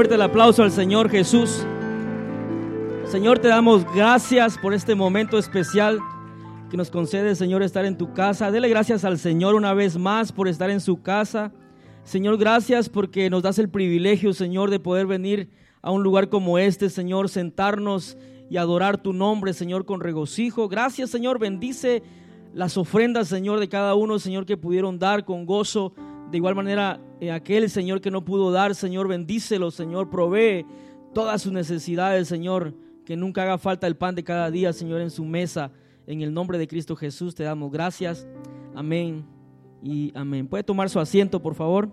Fuerte el aplauso al Señor Jesús. Señor, te damos gracias por este momento especial que nos concede, Señor, estar en tu casa. Dele gracias al Señor una vez más por estar en su casa. Señor, gracias porque nos das el privilegio, Señor, de poder venir a un lugar como este, Señor, sentarnos y adorar tu nombre, Señor, con regocijo. Gracias, Señor, bendice las ofrendas, Señor, de cada uno, Señor, que pudieron dar con gozo. De igual manera, eh, aquel Señor que no pudo dar, Señor, bendícelo, Señor, provee todas sus necesidades, Señor, que nunca haga falta el pan de cada día, Señor, en su mesa. En el nombre de Cristo Jesús te damos gracias. Amén y amén. ¿Puede tomar su asiento, por favor?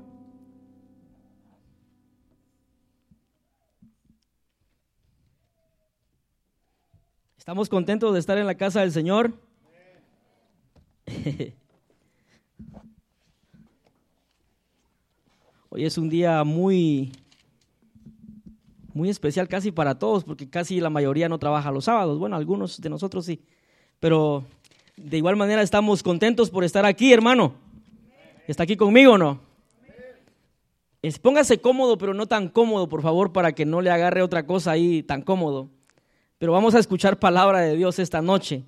¿Estamos contentos de estar en la casa del Señor? Hoy es un día muy muy especial casi para todos porque casi la mayoría no trabaja los sábados. Bueno, algunos de nosotros sí. Pero de igual manera estamos contentos por estar aquí, hermano. ¿Está aquí conmigo o no? póngase cómodo, pero no tan cómodo, por favor, para que no le agarre otra cosa ahí tan cómodo. Pero vamos a escuchar palabra de Dios esta noche.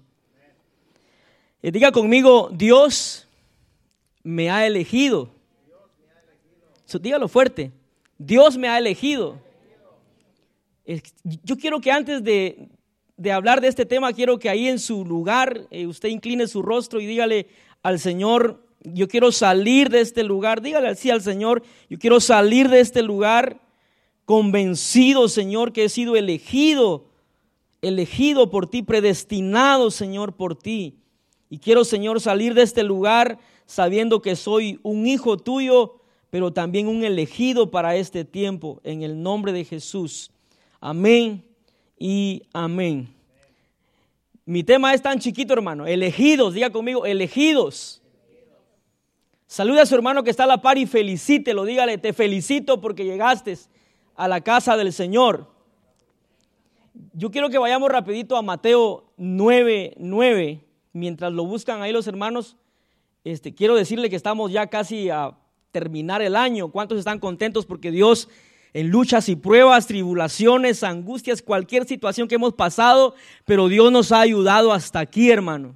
Eh, diga conmigo, Dios me ha elegido. Dígalo fuerte. Dios me ha elegido. yo quiero que antes de, de hablar de este tema, quiero que ahí en su lugar eh, usted incline su rostro y dígale al Señor, yo quiero salir de este lugar, dígale así al Señor, yo quiero salir de este lugar convencido, Señor, que he sido elegido, elegido por ti, predestinado, Señor, por ti. Y quiero, Señor, salir de este lugar sabiendo que soy un hijo tuyo, pero también un elegido para este tiempo, en el nombre de Jesús. Amén y amén. Mi tema es tan chiquito, hermano. Elegidos, diga conmigo, elegidos. Saluda a su hermano que está a la par y felicítelo. Dígale, te felicito porque llegaste a la casa del Señor. Yo quiero que vayamos rapidito a Mateo 9, 9. Mientras lo buscan ahí los hermanos, este, quiero decirle que estamos ya casi a terminar el año. ¿Cuántos están contentos porque Dios en luchas y pruebas, tribulaciones, angustias, cualquier situación que hemos pasado, pero Dios nos ha ayudado hasta aquí, hermano.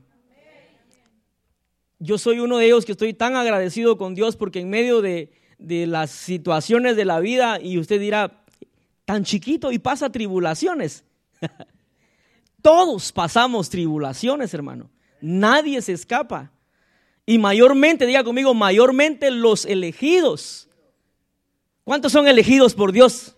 Yo soy uno de ellos que estoy tan agradecido con Dios porque en medio de, las situaciones de la vida, y usted dirá, tan chiquito y pasa tribulaciones. Todos pasamos tribulaciones, hermano. Nadie se escapa. Y mayormente, diga conmigo, mayormente los elegidos ¿Cuántos son elegidos por Dios?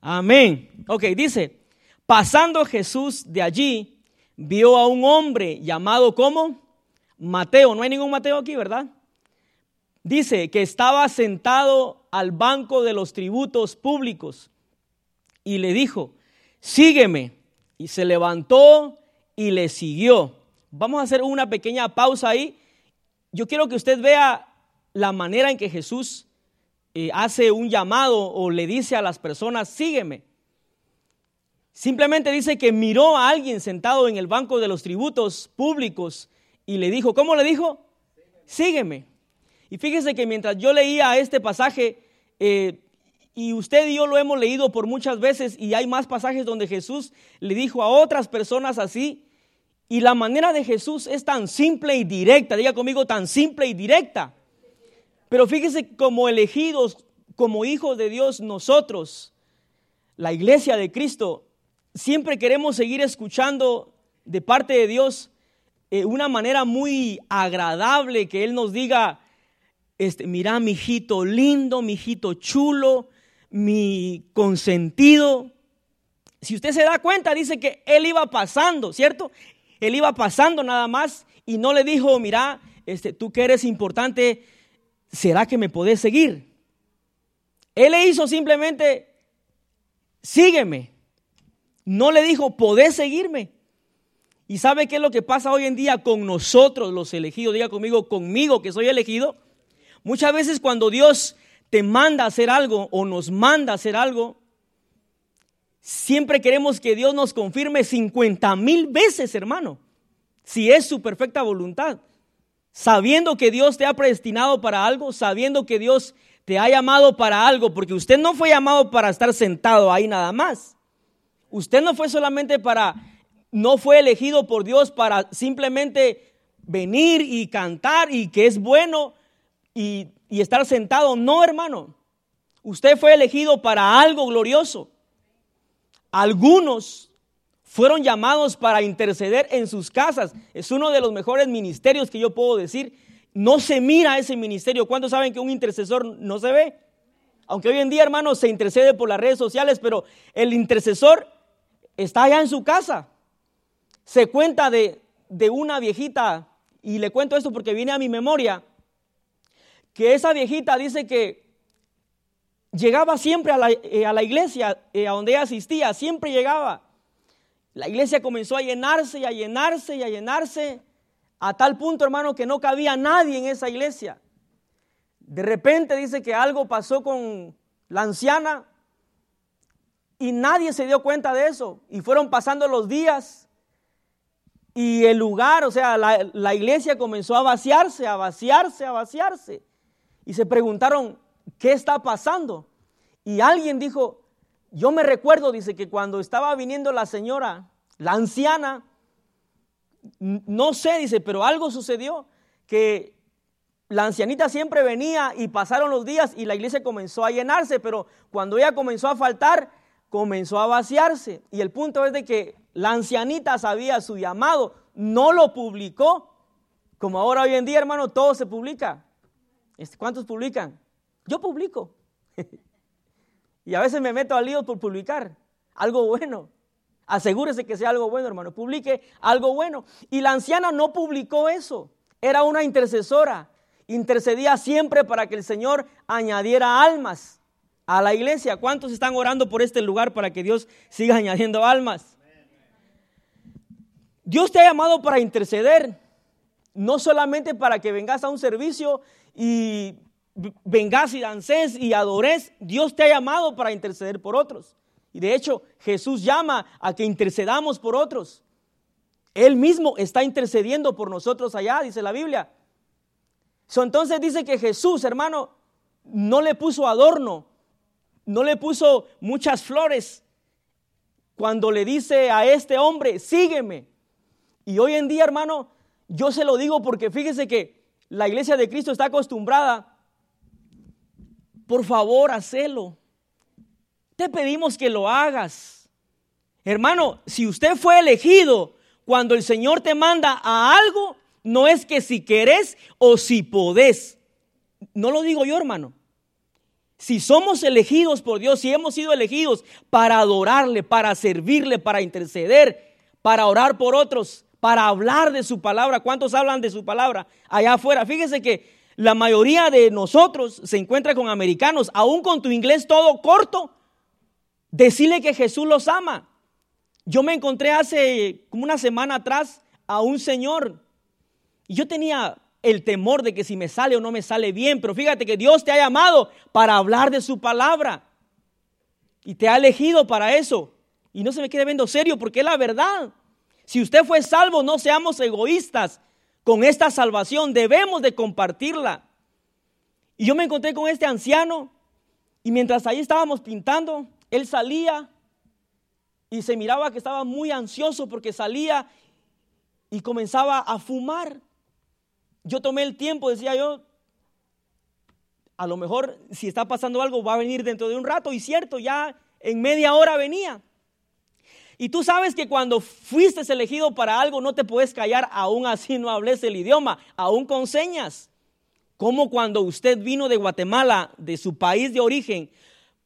Amén. Ok, dice, pasando Jesús de allí, vio a un hombre llamado como Mateo. No hay ningún Mateo aquí, ¿verdad? Dice que estaba sentado al banco de los tributos públicos y le dijo, sígueme. Y se levantó y le siguió. Vamos a hacer una pequeña pausa ahí. Yo quiero que usted vea la manera en que Jesús eh, hace un llamado o le dice a las personas, sígueme. Simplemente dice que miró a alguien sentado en el banco de los tributos públicos y le dijo, ¿cómo le dijo? Sígueme. Y fíjese que mientras yo leía este pasaje, eh, y usted y yo lo hemos leído por muchas veces, y hay más pasajes donde Jesús le dijo a otras personas así, y la manera de Jesús es tan simple y directa, diga conmigo, tan simple y directa. Pero fíjese como elegidos, como hijos de Dios, nosotros, la iglesia de Cristo, siempre queremos seguir escuchando de parte de Dios eh, una manera muy agradable que Él nos diga, este, mira mi hijito lindo, mi hijito chulo, mi consentido. Si usted se da cuenta, dice que Él iba pasando, ¿cierto? Él iba pasando nada más y no le dijo, mira, este, tú que eres importante, ¿será que me podés seguir? Él le hizo simplemente, sígueme. No le dijo, podés seguirme. ¿Y sabe qué es lo que pasa hoy en día con nosotros los elegidos? Diga conmigo, conmigo que soy elegido. Muchas veces cuando Dios te manda a hacer algo o nos manda a hacer algo, siempre queremos que Dios nos confirme 50 mil veces, hermano, si es su perfecta voluntad sabiendo que Dios te ha predestinado para algo, sabiendo que Dios te ha llamado para algo, porque usted no fue llamado para estar sentado ahí nada más. Usted no fue solamente para, no fue elegido por Dios para simplemente venir y cantar y que es bueno y, y estar sentado. No, hermano. Usted fue elegido para algo glorioso. Algunos fueron llamados para interceder en sus casas. Es uno de los mejores ministerios que yo puedo decir. No se mira ese ministerio. ¿Cuántos saben que un intercesor no se ve? Aunque hoy en día, hermanos, se intercede por las redes sociales, pero el intercesor está allá en su casa. Se cuenta de, de una viejita, y le cuento esto porque viene a mi memoria, que esa viejita dice que llegaba siempre a la, eh, a la iglesia eh, a donde ella asistía, siempre llegaba. La iglesia comenzó a llenarse y a llenarse y a llenarse a tal punto, hermano, que no cabía nadie en esa iglesia. De repente dice que algo pasó con la anciana y nadie se dio cuenta de eso. Y fueron pasando los días y el lugar, o sea, la, la iglesia comenzó a vaciarse, a vaciarse, a vaciarse. Y se preguntaron, ¿qué está pasando? Y alguien dijo, yo me recuerdo, dice que cuando estaba viniendo la señora, la anciana, no sé, dice, pero algo sucedió, que la ancianita siempre venía y pasaron los días y la iglesia comenzó a llenarse, pero cuando ella comenzó a faltar, comenzó a vaciarse. Y el punto es de que la ancianita sabía su llamado, no lo publicó, como ahora hoy en día, hermano, todo se publica. Este, ¿Cuántos publican? Yo publico. y a veces me meto al lío por publicar algo bueno. Asegúrese que sea algo bueno, hermano. Publique algo bueno. Y la anciana no publicó eso. Era una intercesora. Intercedía siempre para que el Señor añadiera almas a la iglesia. ¿Cuántos están orando por este lugar para que Dios siga añadiendo almas? Dios te ha llamado para interceder, no solamente para que vengas a un servicio y vengas y dances y adores, Dios te ha llamado para interceder por otros. Y de hecho, Jesús llama a que intercedamos por otros. Él mismo está intercediendo por nosotros allá, dice la Biblia. entonces dice que Jesús, hermano, no le puso adorno, no le puso muchas flores cuando le dice a este hombre, sígueme. Y hoy en día, hermano, yo se lo digo porque fíjese que la iglesia de Cristo está acostumbrada por favor, hacelo. Te pedimos que lo hagas. Hermano, si usted fue elegido cuando el Señor te manda a algo, no es que si querés o si podés. No lo digo yo, hermano. Si somos elegidos por Dios, si hemos sido elegidos para adorarle, para servirle, para interceder, para orar por otros, para hablar de su palabra. ¿Cuántos hablan de su palabra allá afuera? Fíjese que la mayoría de nosotros se encuentra con americanos, aún con tu inglés todo corto. Decirle que Jesús los ama. Yo me encontré hace como una semana atrás a un señor y yo tenía el temor de que si me sale o no me sale bien, pero fíjate que Dios te ha llamado para hablar de su palabra y te ha elegido para eso. Y no se me quede viendo serio porque es la verdad. Si usted fue salvo, no seamos egoístas con esta salvación, debemos de compartirla. Y yo me encontré con este anciano y mientras ahí estábamos pintando, él salía y se miraba que estaba muy ansioso porque salía y comenzaba a fumar. Yo tomé el tiempo, decía yo, a lo mejor si está pasando algo va a venir dentro de un rato y cierto, ya en media hora venía. Y tú sabes que cuando fuiste elegido para algo no te puedes callar, aún así no hables el idioma, aún con señas. Como cuando usted vino de Guatemala, de su país de origen,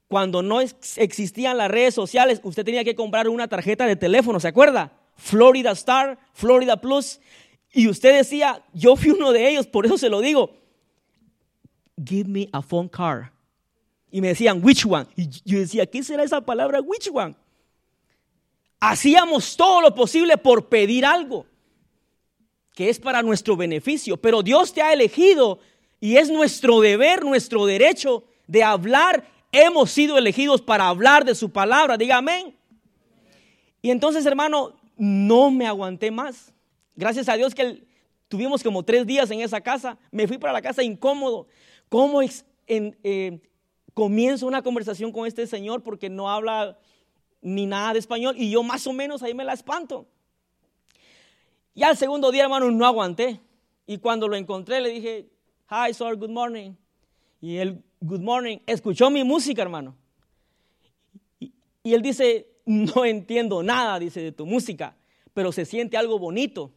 cuando no existían las redes sociales, usted tenía que comprar una tarjeta de teléfono, ¿se acuerda? Florida Star, Florida Plus. Y usted decía, yo fui uno de ellos, por eso se lo digo. Give me a phone card. Y me decían, which one? Y yo decía, ¿qué será esa palabra, which one? Hacíamos todo lo posible por pedir algo que es para nuestro beneficio, pero Dios te ha elegido y es nuestro deber, nuestro derecho de hablar. Hemos sido elegidos para hablar de su palabra, diga amén. Y entonces, hermano, no me aguanté más. Gracias a Dios que tuvimos como tres días en esa casa. Me fui para la casa incómodo. ¿Cómo eh, comienzo una conversación con este señor porque no habla ni nada de español y yo más o menos ahí me la espanto. Y al segundo día, hermano, no aguanté. Y cuando lo encontré le dije, hi, sir, good morning. Y él, good morning, escuchó mi música, hermano. Y, y él dice, no entiendo nada, dice, de tu música, pero se siente algo bonito.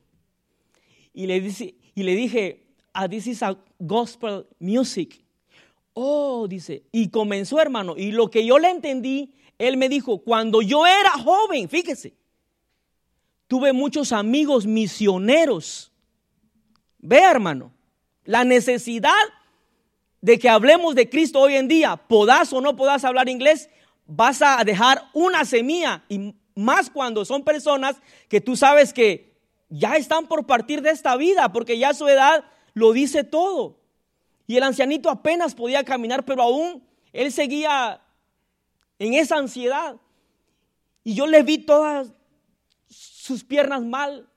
Y le, dice, y le dije, ah, this is a gospel music. Oh, dice, y comenzó, hermano, y lo que yo le entendí, él me dijo, cuando yo era joven, fíjese, tuve muchos amigos misioneros. Vea, hermano, la necesidad de que hablemos de Cristo hoy en día, podás o no podás hablar inglés, vas a dejar una semilla y más cuando son personas que tú sabes que ya están por partir de esta vida, porque ya su edad lo dice todo. Y el ancianito apenas podía caminar, pero aún él seguía en esa ansiedad. Y yo le vi todas sus piernas mal.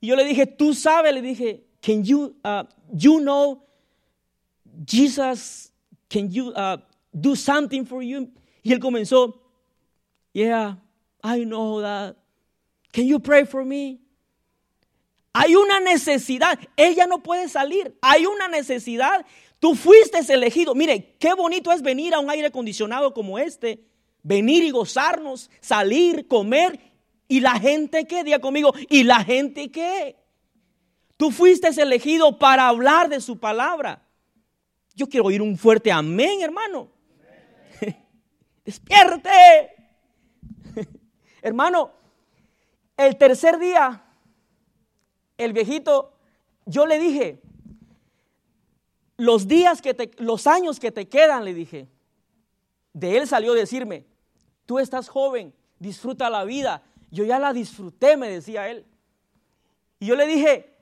Y yo le dije, tú sabes, le dije, can you, uh, you know, Jesus, can you uh, do something for you? Y él comenzó, yeah, I know that. Can you pray for me? Hay una necesidad. Ella no puede salir. Hay una necesidad. Tú fuiste elegido. Mire, qué bonito es venir a un aire acondicionado como este. Venir y gozarnos, salir, comer. ¿Y la gente qué? Diga conmigo. ¿Y la gente qué? Tú fuiste elegido para hablar de su palabra. Yo quiero oír un fuerte amén, hermano. Despierte. hermano, el tercer día el viejito, yo le dije, los días que te, los años que te quedan, le dije, de él salió decirme, tú estás joven, disfruta la vida. Yo ya la disfruté, me decía él. Y yo le dije,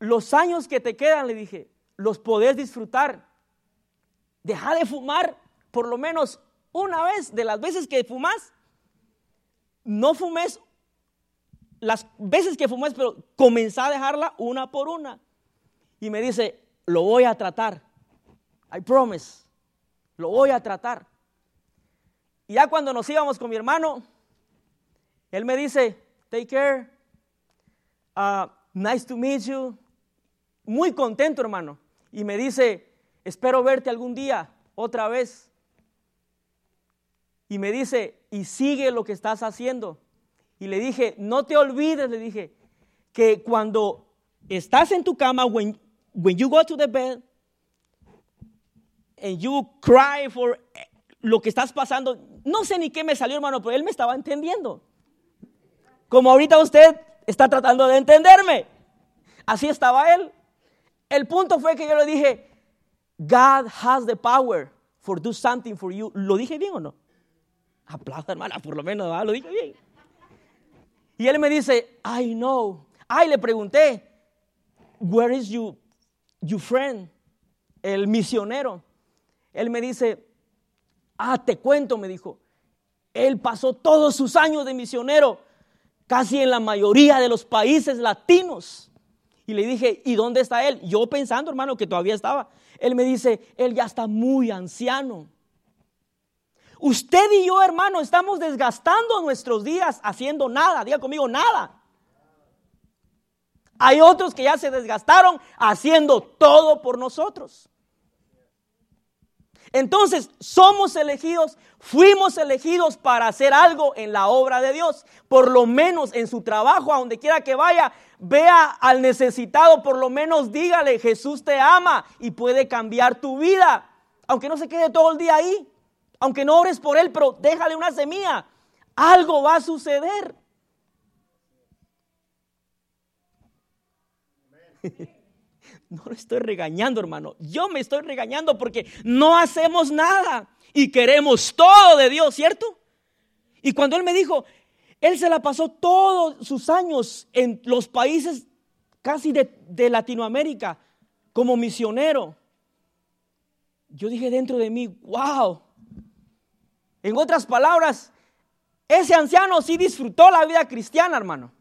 los años que te quedan, le dije, los podés disfrutar. Deja de fumar por lo menos una vez de las veces que fumas. No fumes las veces que fumé, pero comencé a dejarla una por una. Y me dice, lo voy a tratar. I promise. Lo voy a tratar. Y ya cuando nos íbamos con mi hermano, él me dice, take care. Uh, nice to meet you. Muy contento, hermano. Y me dice, espero verte algún día, otra vez. Y me dice, y sigue lo que estás haciendo. Y le dije, no te olvides, le dije, que cuando estás en tu cama, when, when you go to the bed, and you cry for lo que estás pasando, no sé ni qué me salió, hermano, pero él me estaba entendiendo. Como ahorita usted está tratando de entenderme. Así estaba él. El punto fue que yo le dije, God has the power for do something for you. ¿Lo dije bien o no? Aplauda, hermana, por lo menos, lo dije bien. Y él me dice, I know. Ay, le pregunté, where is you, your friend? El misionero. Él me dice, ah, te cuento, me dijo. Él pasó todos sus años de misionero, casi en la mayoría de los países latinos. Y le dije, ¿y dónde está él? Yo pensando, hermano, que todavía estaba. Él me dice, él ya está muy anciano. Usted y yo, hermano, estamos desgastando nuestros días haciendo nada. Diga conmigo, nada. Hay otros que ya se desgastaron haciendo todo por nosotros. Entonces, somos elegidos, fuimos elegidos para hacer algo en la obra de Dios. Por lo menos en su trabajo, a donde quiera que vaya, vea al necesitado, por lo menos dígale, Jesús te ama y puede cambiar tu vida. Aunque no se quede todo el día ahí. Aunque no ores por él, pero déjale una semilla. Algo va a suceder. No lo estoy regañando, hermano. Yo me estoy regañando porque no hacemos nada y queremos todo de Dios, ¿cierto? Y cuando él me dijo, él se la pasó todos sus años en los países casi de, de Latinoamérica como misionero. Yo dije dentro de mí, wow, en otras palabras, ese anciano sí disfrutó la vida cristiana, hermano.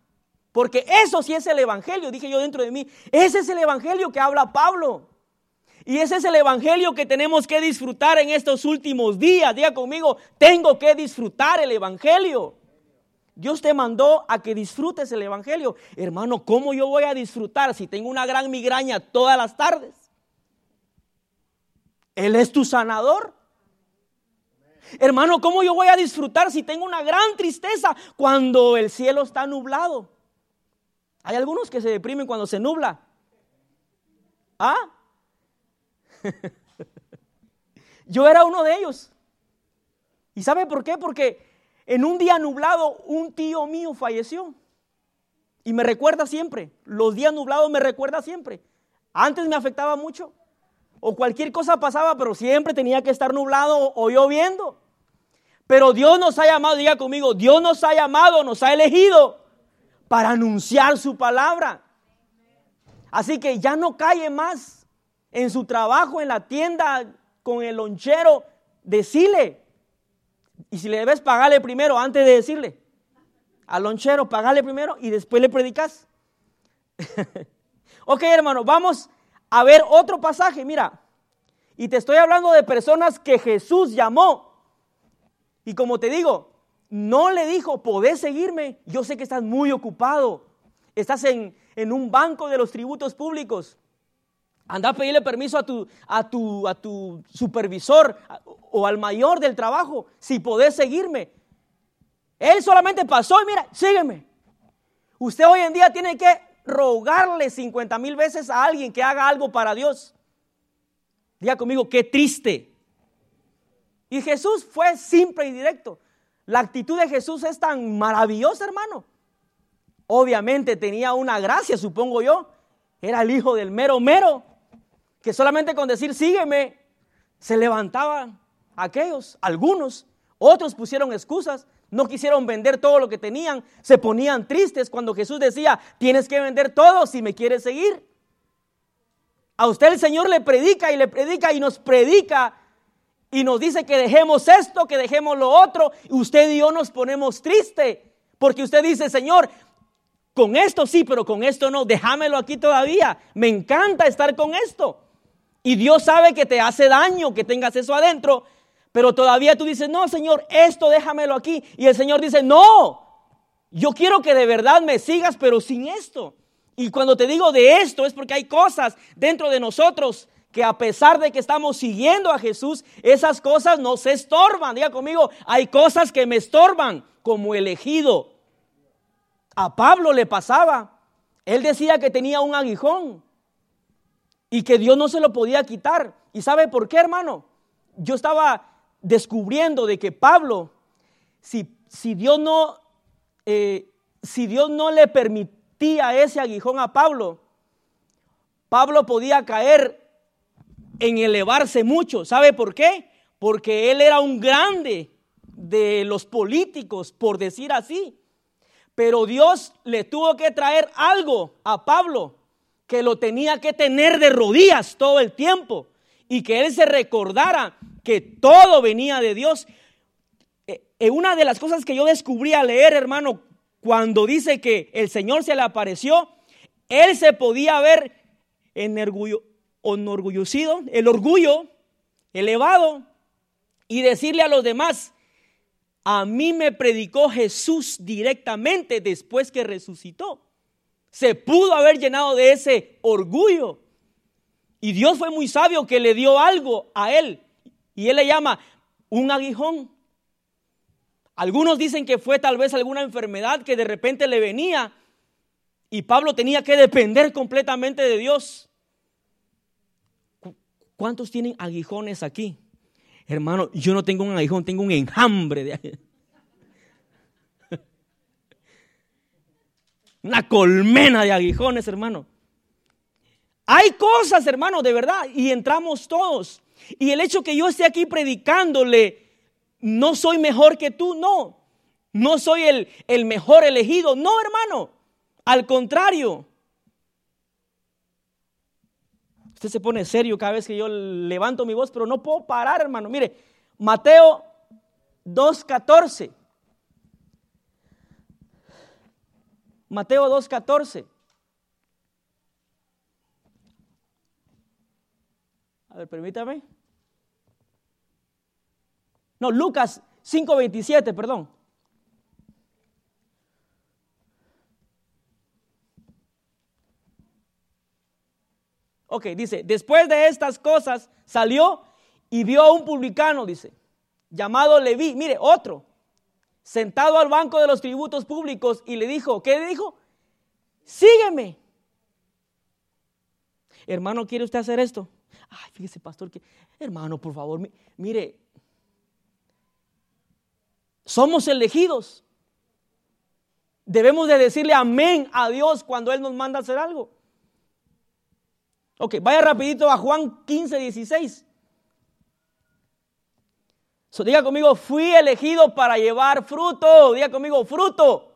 Porque eso sí es el Evangelio, dije yo dentro de mí. Ese es el Evangelio que habla Pablo. Y ese es el evangelio que tenemos que disfrutar en estos últimos días. Diga conmigo, tengo que disfrutar el evangelio. Dios te mandó a que disfrutes el evangelio. Hermano, ¿cómo yo voy a disfrutar si tengo una gran migraña todas las tardes? Él es tu sanador. Hermano, ¿cómo yo voy a disfrutar si tengo una gran tristeza cuando el cielo está nublado? Hay algunos que se deprimen cuando se nubla. ¿Ah? Yo era uno de ellos. ¿Y sabe por qué? Porque en un día nublado un tío mío falleció. Y me recuerda siempre. Los días nublados me recuerda siempre. Antes me afectaba mucho. O cualquier cosa pasaba, pero siempre tenía que estar nublado o lloviendo. Pero Dios nos ha llamado, diga conmigo, Dios nos ha llamado, nos ha elegido para anunciar su palabra. Así que ya no calle más en su trabajo, en la tienda, con el lonchero, decile. Y si le debes pagarle primero antes de decirle. Al lonchero, pagarle primero y después le predicas. ok, hermano, vamos a ver otro pasaje. Mira, y te estoy hablando de personas que Jesús llamó. Y como te digo, no le dijo, podés seguirme. Yo sé que estás muy ocupado. Estás en, en un banco de los tributos públicos. Anda a pedirle permiso a tu, a tu, a tu supervisor o al mayor del trabajo si podés seguirme. Él solamente pasó y mira, sígueme. Usted hoy en día tiene que rogarle 50 mil veces a alguien que haga algo para Dios. Diga conmigo, qué triste. Y Jesús fue simple y directo. La actitud de Jesús es tan maravillosa, hermano. Obviamente tenía una gracia, supongo yo. Era el hijo del mero mero que solamente con decir sígueme se levantaban aquellos, algunos, otros pusieron excusas, no quisieron vender todo lo que tenían, se ponían tristes cuando Jesús decía, tienes que vender todo si me quieres seguir. A usted el Señor le predica y le predica y nos predica y nos dice que dejemos esto, que dejemos lo otro, y usted y yo nos ponemos tristes porque usted dice, Señor, con esto sí, pero con esto no, déjamelo aquí todavía, me encanta estar con esto. Y Dios sabe que te hace daño que tengas eso adentro, pero todavía tú dices, no, Señor, esto déjamelo aquí. Y el Señor dice, no, yo quiero que de verdad me sigas, pero sin esto. Y cuando te digo de esto es porque hay cosas dentro de nosotros que a pesar de que estamos siguiendo a Jesús, esas cosas no se estorban. Diga conmigo, hay cosas que me estorban como elegido. A Pablo le pasaba. Él decía que tenía un aguijón y que Dios no se lo podía quitar. ¿Y sabe por qué, hermano? Yo estaba descubriendo de que Pablo, si, si, Dios, no, eh, si Dios no le permitía ese aguijón a Pablo, Pablo podía caer en elevarse mucho. ¿Sabe por qué? Porque él era un grande de los políticos, por decir así. Pero Dios le tuvo que traer algo a Pablo que lo tenía que tener de rodillas todo el tiempo y que él se recordara que todo venía de Dios. Eh, eh, una de las cosas que yo descubrí al leer, hermano, cuando dice que el Señor se le apareció, él se podía ver enorgullecido, el orgullo elevado y decirle a los demás, a mí me predicó Jesús directamente después que resucitó se pudo haber llenado de ese orgullo. Y Dios fue muy sabio que le dio algo a él. Y él le llama un aguijón. Algunos dicen que fue tal vez alguna enfermedad que de repente le venía y Pablo tenía que depender completamente de Dios. ¿Cuántos tienen aguijones aquí? Hermano, yo no tengo un aguijón, tengo un enjambre de Una colmena de aguijones, hermano. Hay cosas, hermano, de verdad, y entramos todos. Y el hecho que yo esté aquí predicándole, no soy mejor que tú, no. No soy el, el mejor elegido, no, hermano. Al contrario. Usted se pone serio cada vez que yo levanto mi voz, pero no puedo parar, hermano. Mire, Mateo 2.14. Mateo 2.14. A ver, permítame. No, Lucas 5:27, perdón. Ok, dice, después de estas cosas salió y vio a un publicano, dice, llamado Leví, mire, otro, sentado al banco de los tributos públicos y le dijo, ¿qué le dijo? Sígueme. Hermano, ¿quiere usted hacer esto? Ay, fíjese, pastor, que, hermano, por favor, mire, somos elegidos. Debemos de decirle amén a Dios cuando Él nos manda hacer algo. Ok, vaya rapidito a Juan 15, 16. diga conmigo, fui elegido para llevar fruto. Diga conmigo, fruto.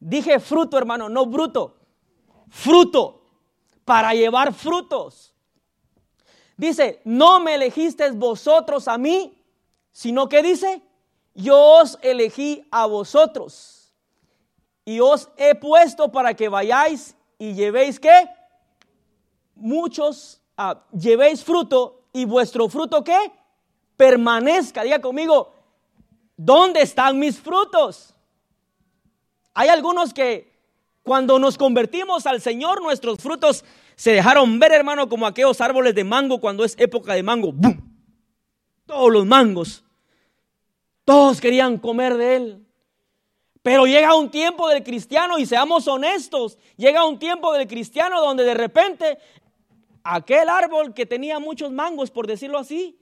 Dije fruto, hermano, no bruto. Fruto. Para llevar frutos. Dice, no me elegisteis vosotros a mí, sino que dice, yo os elegí a vosotros. Y os he puesto para que vayáis y llevéis qué? Muchos ah, llevéis fruto y vuestro fruto qué? Permanezca. Diga conmigo, ¿dónde están mis frutos? Hay algunos que cuando nos convertimos al Señor, nuestros frutos se dejaron ver, hermano, como aquellos árboles de mango cuando es época de mango. ¡Bum! Todos los mangos. Todos querían comer de él. Pero llega un tiempo del cristiano, y seamos honestos, llega un tiempo del cristiano donde de repente aquel árbol que tenía muchos mangos, por decirlo así,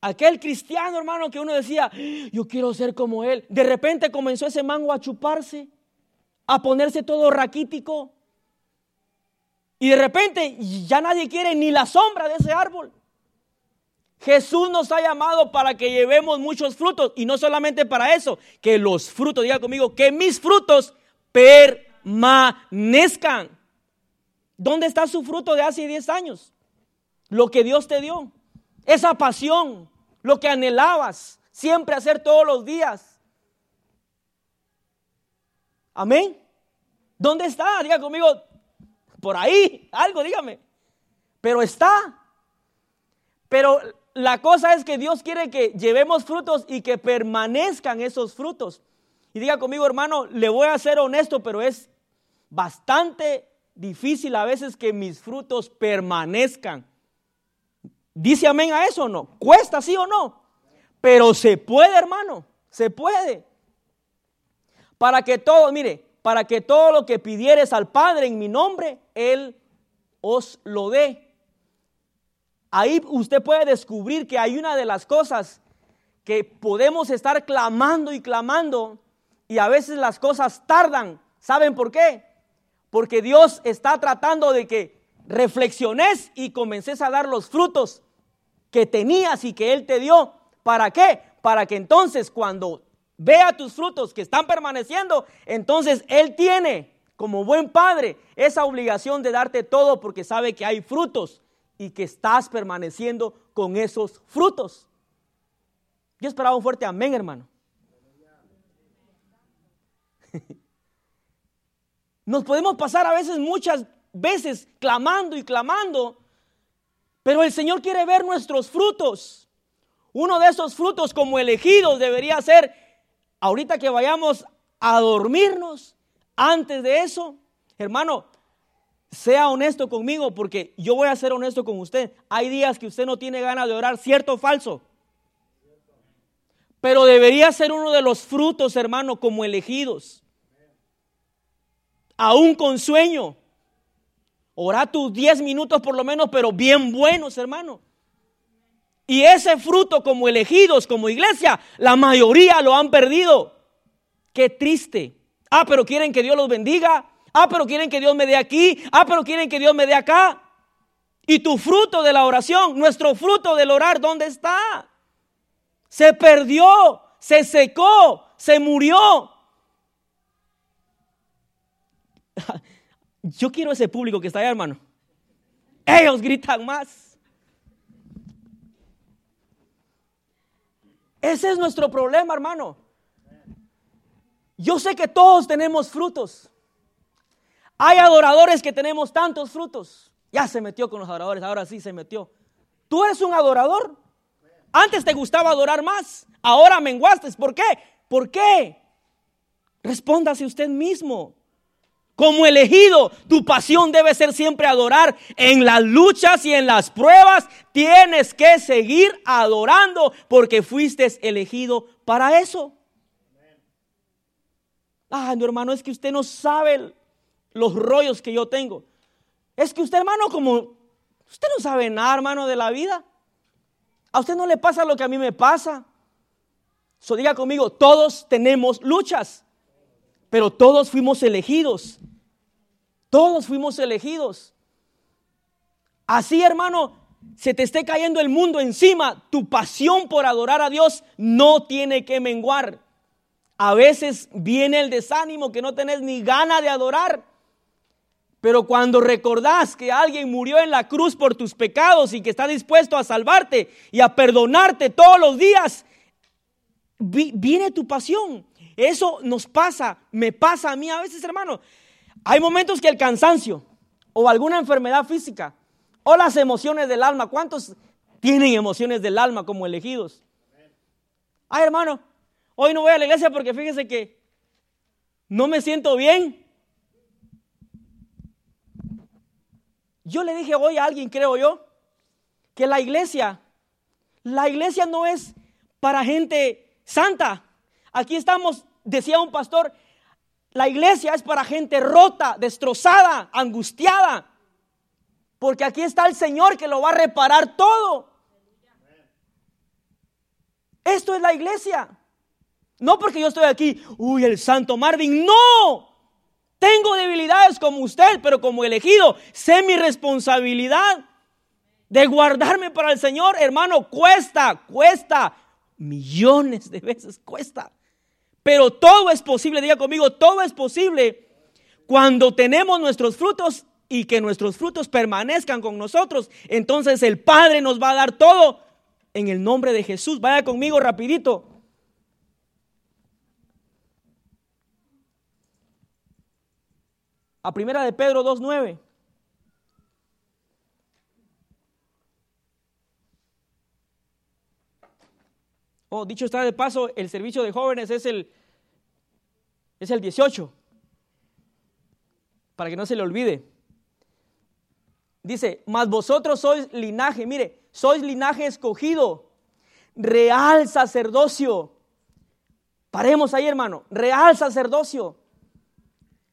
aquel cristiano hermano que uno decía, yo quiero ser como él, de repente comenzó ese mango a chuparse, a ponerse todo raquítico. Y de repente ya nadie quiere ni la sombra de ese árbol. Jesús nos ha llamado para que llevemos muchos frutos y no solamente para eso, que los frutos, diga conmigo, que mis frutos permanezcan. ¿Dónde está su fruto de hace 10 años? Lo que Dios te dio. Esa pasión, lo que anhelabas siempre hacer todos los días. Amén. ¿Dónde está? Diga conmigo, por ahí, algo, dígame. Pero está. Pero la cosa es que Dios quiere que llevemos frutos y que permanezcan esos frutos. Y diga conmigo, hermano, le voy a ser honesto, pero es bastante difícil a veces que mis frutos permanezcan. ¿Dice amén a eso o no? ¿Cuesta sí o no? Pero se puede, hermano, se puede. Para que todo, mire, para que todo lo que pidieres al Padre en mi nombre, Él os lo dé. Ahí usted puede descubrir que hay una de las cosas que podemos estar clamando y clamando y a veces las cosas tardan. ¿Saben por qué? Porque Dios está tratando de que reflexiones y comences a dar los frutos que tenías y que Él te dio. ¿Para qué? Para que entonces cuando vea tus frutos que están permaneciendo, entonces Él tiene como buen padre esa obligación de darte todo porque sabe que hay frutos y que estás permaneciendo con esos frutos. Yo esperaba un fuerte amén, hermano. Nos podemos pasar a veces, muchas veces, clamando y clamando, pero el Señor quiere ver nuestros frutos. Uno de esos frutos como elegidos debería ser, ahorita que vayamos a dormirnos, antes de eso, hermano, sea honesto conmigo porque yo voy a ser honesto con usted. Hay días que usted no tiene ganas de orar, cierto o falso. Pero debería ser uno de los frutos, hermano, como elegidos aún con sueño. Ora tus 10 minutos por lo menos, pero bien buenos, hermano. Y ese fruto como elegidos, como iglesia, la mayoría lo han perdido. Qué triste. Ah, pero quieren que Dios los bendiga. Ah, pero quieren que Dios me dé aquí. Ah, pero quieren que Dios me dé acá. Y tu fruto de la oración, nuestro fruto del orar, ¿dónde está? Se perdió, se secó, se murió. Yo quiero ese público que está allá, hermano. Ellos gritan más. Ese es nuestro problema, hermano. Yo sé que todos tenemos frutos. Hay adoradores que tenemos tantos frutos. Ya se metió con los adoradores, ahora sí se metió. Tú eres un adorador. Antes te gustaba adorar más, ahora menguaste. ¿Por qué? ¿Por qué? Respóndase usted mismo. Como elegido, tu pasión debe ser siempre adorar. En las luchas y en las pruebas tienes que seguir adorando porque fuiste elegido para eso. Ah, mi hermano, es que usted no sabe los rollos que yo tengo. Es que usted, hermano, como usted no sabe nada, hermano, de la vida. A usted no le pasa lo que a mí me pasa. So diga conmigo, todos tenemos luchas, pero todos fuimos elegidos. Todos fuimos elegidos. Así, hermano, se te esté cayendo el mundo encima, tu pasión por adorar a Dios no tiene que menguar. A veces viene el desánimo que no tenés ni gana de adorar. Pero cuando recordás que alguien murió en la cruz por tus pecados y que está dispuesto a salvarte y a perdonarte todos los días, viene tu pasión. Eso nos pasa, me pasa a mí a veces, hermano. Hay momentos que el cansancio o alguna enfermedad física o las emociones del alma, ¿cuántos tienen emociones del alma como elegidos? Ay, hermano, hoy no voy a la iglesia porque fíjese que no me siento bien. Yo le dije hoy a alguien, creo yo, que la iglesia, la iglesia no es para gente santa. Aquí estamos, decía un pastor, la iglesia es para gente rota, destrozada, angustiada. Porque aquí está el Señor que lo va a reparar todo. Esto es la iglesia. No porque yo estoy aquí, uy, el santo Marvin. No. Tengo debilidades como usted, pero como elegido, sé mi responsabilidad de guardarme para el Señor. Hermano, cuesta, cuesta. Millones de veces cuesta. Pero todo es posible, diga conmigo, todo es posible cuando tenemos nuestros frutos y que nuestros frutos permanezcan con nosotros. Entonces el Padre nos va a dar todo en el nombre de Jesús. Vaya conmigo rapidito. A primera de Pedro 2.9. Oh, dicho está de paso, el servicio de jóvenes es el, es el 18, para que no se le olvide. Dice, mas vosotros sois linaje, mire, sois linaje escogido, real sacerdocio. Paremos ahí, hermano, real sacerdocio.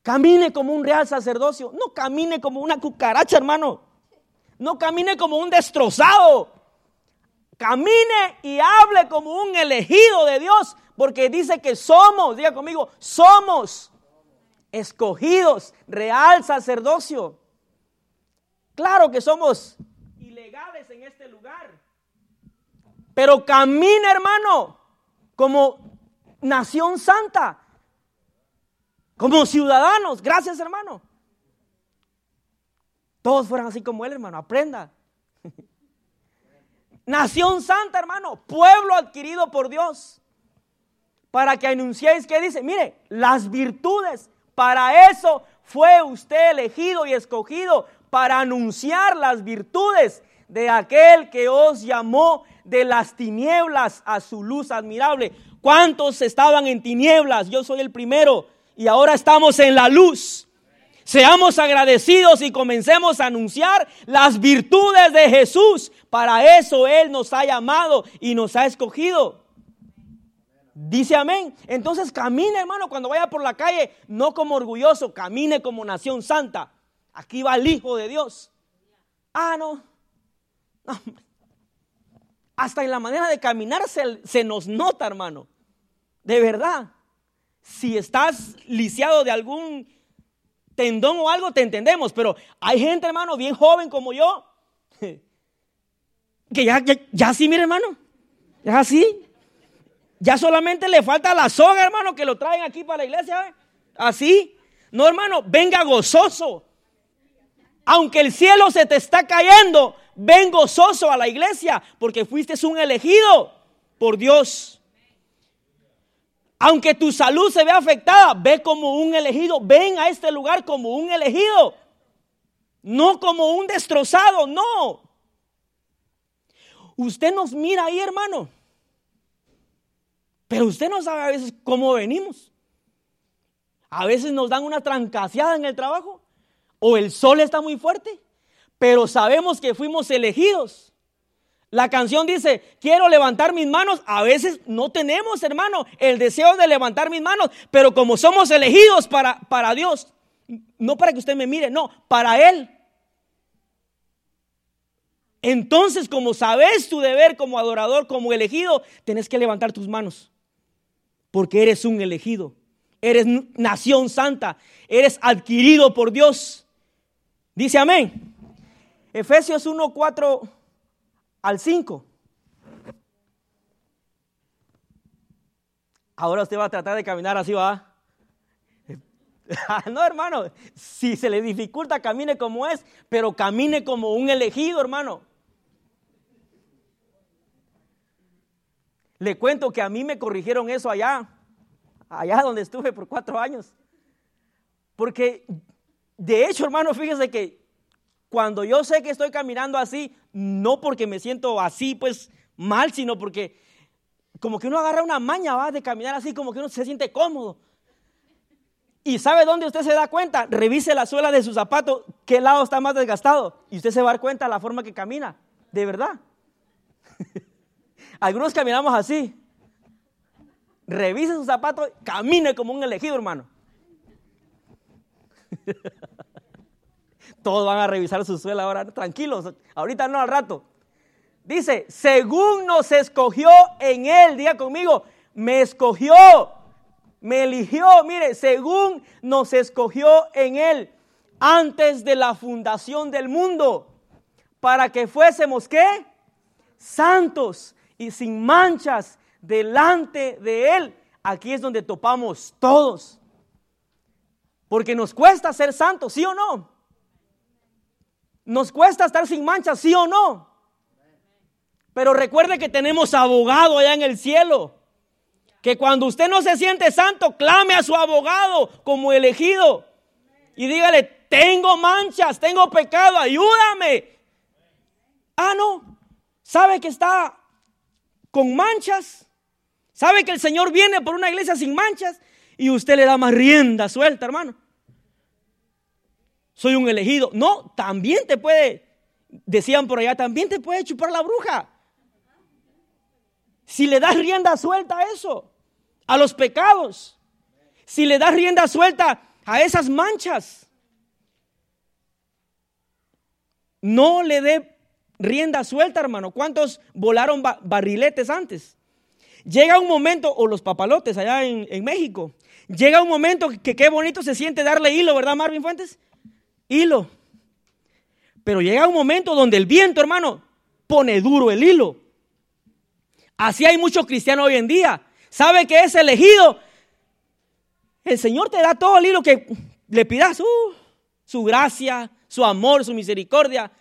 Camine como un real sacerdocio, no camine como una cucaracha, hermano. No camine como un destrozado camine y hable como un elegido de Dios, porque dice que somos, diga conmigo, somos escogidos, real sacerdocio. Claro que somos ilegales en este lugar, pero camine hermano como nación santa, como ciudadanos. Gracias hermano. Todos fueran así como él, hermano. Aprenda. Nación santa, hermano, pueblo adquirido por Dios. Para que anunciéis que dice, mire, las virtudes, para eso fue usted elegido y escogido, para anunciar las virtudes de aquel que os llamó de las tinieblas a su luz admirable. ¿Cuántos estaban en tinieblas? Yo soy el primero y ahora estamos en la luz. Seamos agradecidos y comencemos a anunciar las virtudes de Jesús. Para eso Él nos ha llamado y nos ha escogido. Dice amén. Entonces camine, hermano, cuando vaya por la calle, no como orgulloso, camine como nación santa. Aquí va el Hijo de Dios. Ah, no. Hasta en la manera de caminar se, se nos nota, hermano. De verdad. Si estás lisiado de algún tendón o algo, te entendemos. Pero hay gente, hermano, bien joven como yo, que ya, ya, así, mire, hermano, ya así. Ya solamente le falta la soga, hermano, que lo traen aquí para la iglesia. ¿eh? Así. No, hermano, venga gozoso. Aunque el cielo se te está cayendo, ven gozoso a la iglesia, porque fuiste un elegido por Dios. Aunque tu salud se vea afectada, ve como un elegido. Ven a este lugar como un elegido. No como un destrozado, no. Usted nos mira ahí, hermano. Pero usted no sabe a veces cómo venimos. A veces nos dan una trancaseada en el trabajo. O el sol está muy fuerte. Pero sabemos que fuimos elegidos. La canción dice, quiero levantar mis manos. A veces no tenemos, hermano, el deseo de levantar mis manos. Pero como somos elegidos para, para Dios, no para que usted me mire, no, para Él. Entonces, como sabes tu deber como adorador, como elegido, tenés que levantar tus manos porque eres un elegido, eres nación santa, eres adquirido por Dios. Dice amén. Efesios 1, 4 al 5. Ahora usted va a tratar de caminar así, va. no, hermano, si se le dificulta, camine como es, pero camine como un elegido, hermano. Le cuento que a mí me corrigieron eso allá, allá donde estuve por cuatro años. Porque, de hecho, hermano, fíjese que cuando yo sé que estoy caminando así, no porque me siento así, pues mal, sino porque como que uno agarra una maña, va, de caminar así, como que uno se siente cómodo. ¿Y sabe dónde usted se da cuenta? Revise la suela de su zapato, qué lado está más desgastado. Y usted se va a dar cuenta de la forma que camina, de verdad. Algunos caminamos así. Revise sus zapatos, camine como un elegido, hermano. Todos van a revisar su suela ahora, tranquilos, ahorita no al rato. Dice, según nos escogió en él, diga conmigo, me escogió, me eligió, mire, según nos escogió en él antes de la fundación del mundo, para que fuésemos, ¿qué? Santos y sin manchas delante de Él. Aquí es donde topamos todos. Porque nos cuesta ser santos, ¿sí o no? Nos cuesta estar sin manchas, ¿sí o no? Pero recuerde que tenemos abogado allá en el cielo. Que cuando usted no se siente santo, clame a su abogado como elegido. Y dígale, tengo manchas, tengo pecado, ayúdame. Ah, no. ¿Sabe que está con manchas. Sabe que el Señor viene por una iglesia sin manchas y usted le da más rienda suelta, hermano. Soy un elegido. No, también te puede, decían por allá, también te puede chupar la bruja. Si le das rienda suelta a eso, a los pecados, si le das rienda suelta a esas manchas, no le dé rienda suelta, hermano. ¿Cuántos volaron barriletes antes? Llega un momento, o los papalotes allá en, México, llega un momento que qué bonito se siente darle hilo, ¿verdad, Marvin Fuentes? Hilo. Pero llega un momento donde el viento, hermano, pone duro el hilo. Así hay muchos cristianos hoy en día. ¿Sabe que es elegido? El Señor te da todo el hilo que le pidas, uh, su gracia, su amor, su misericordia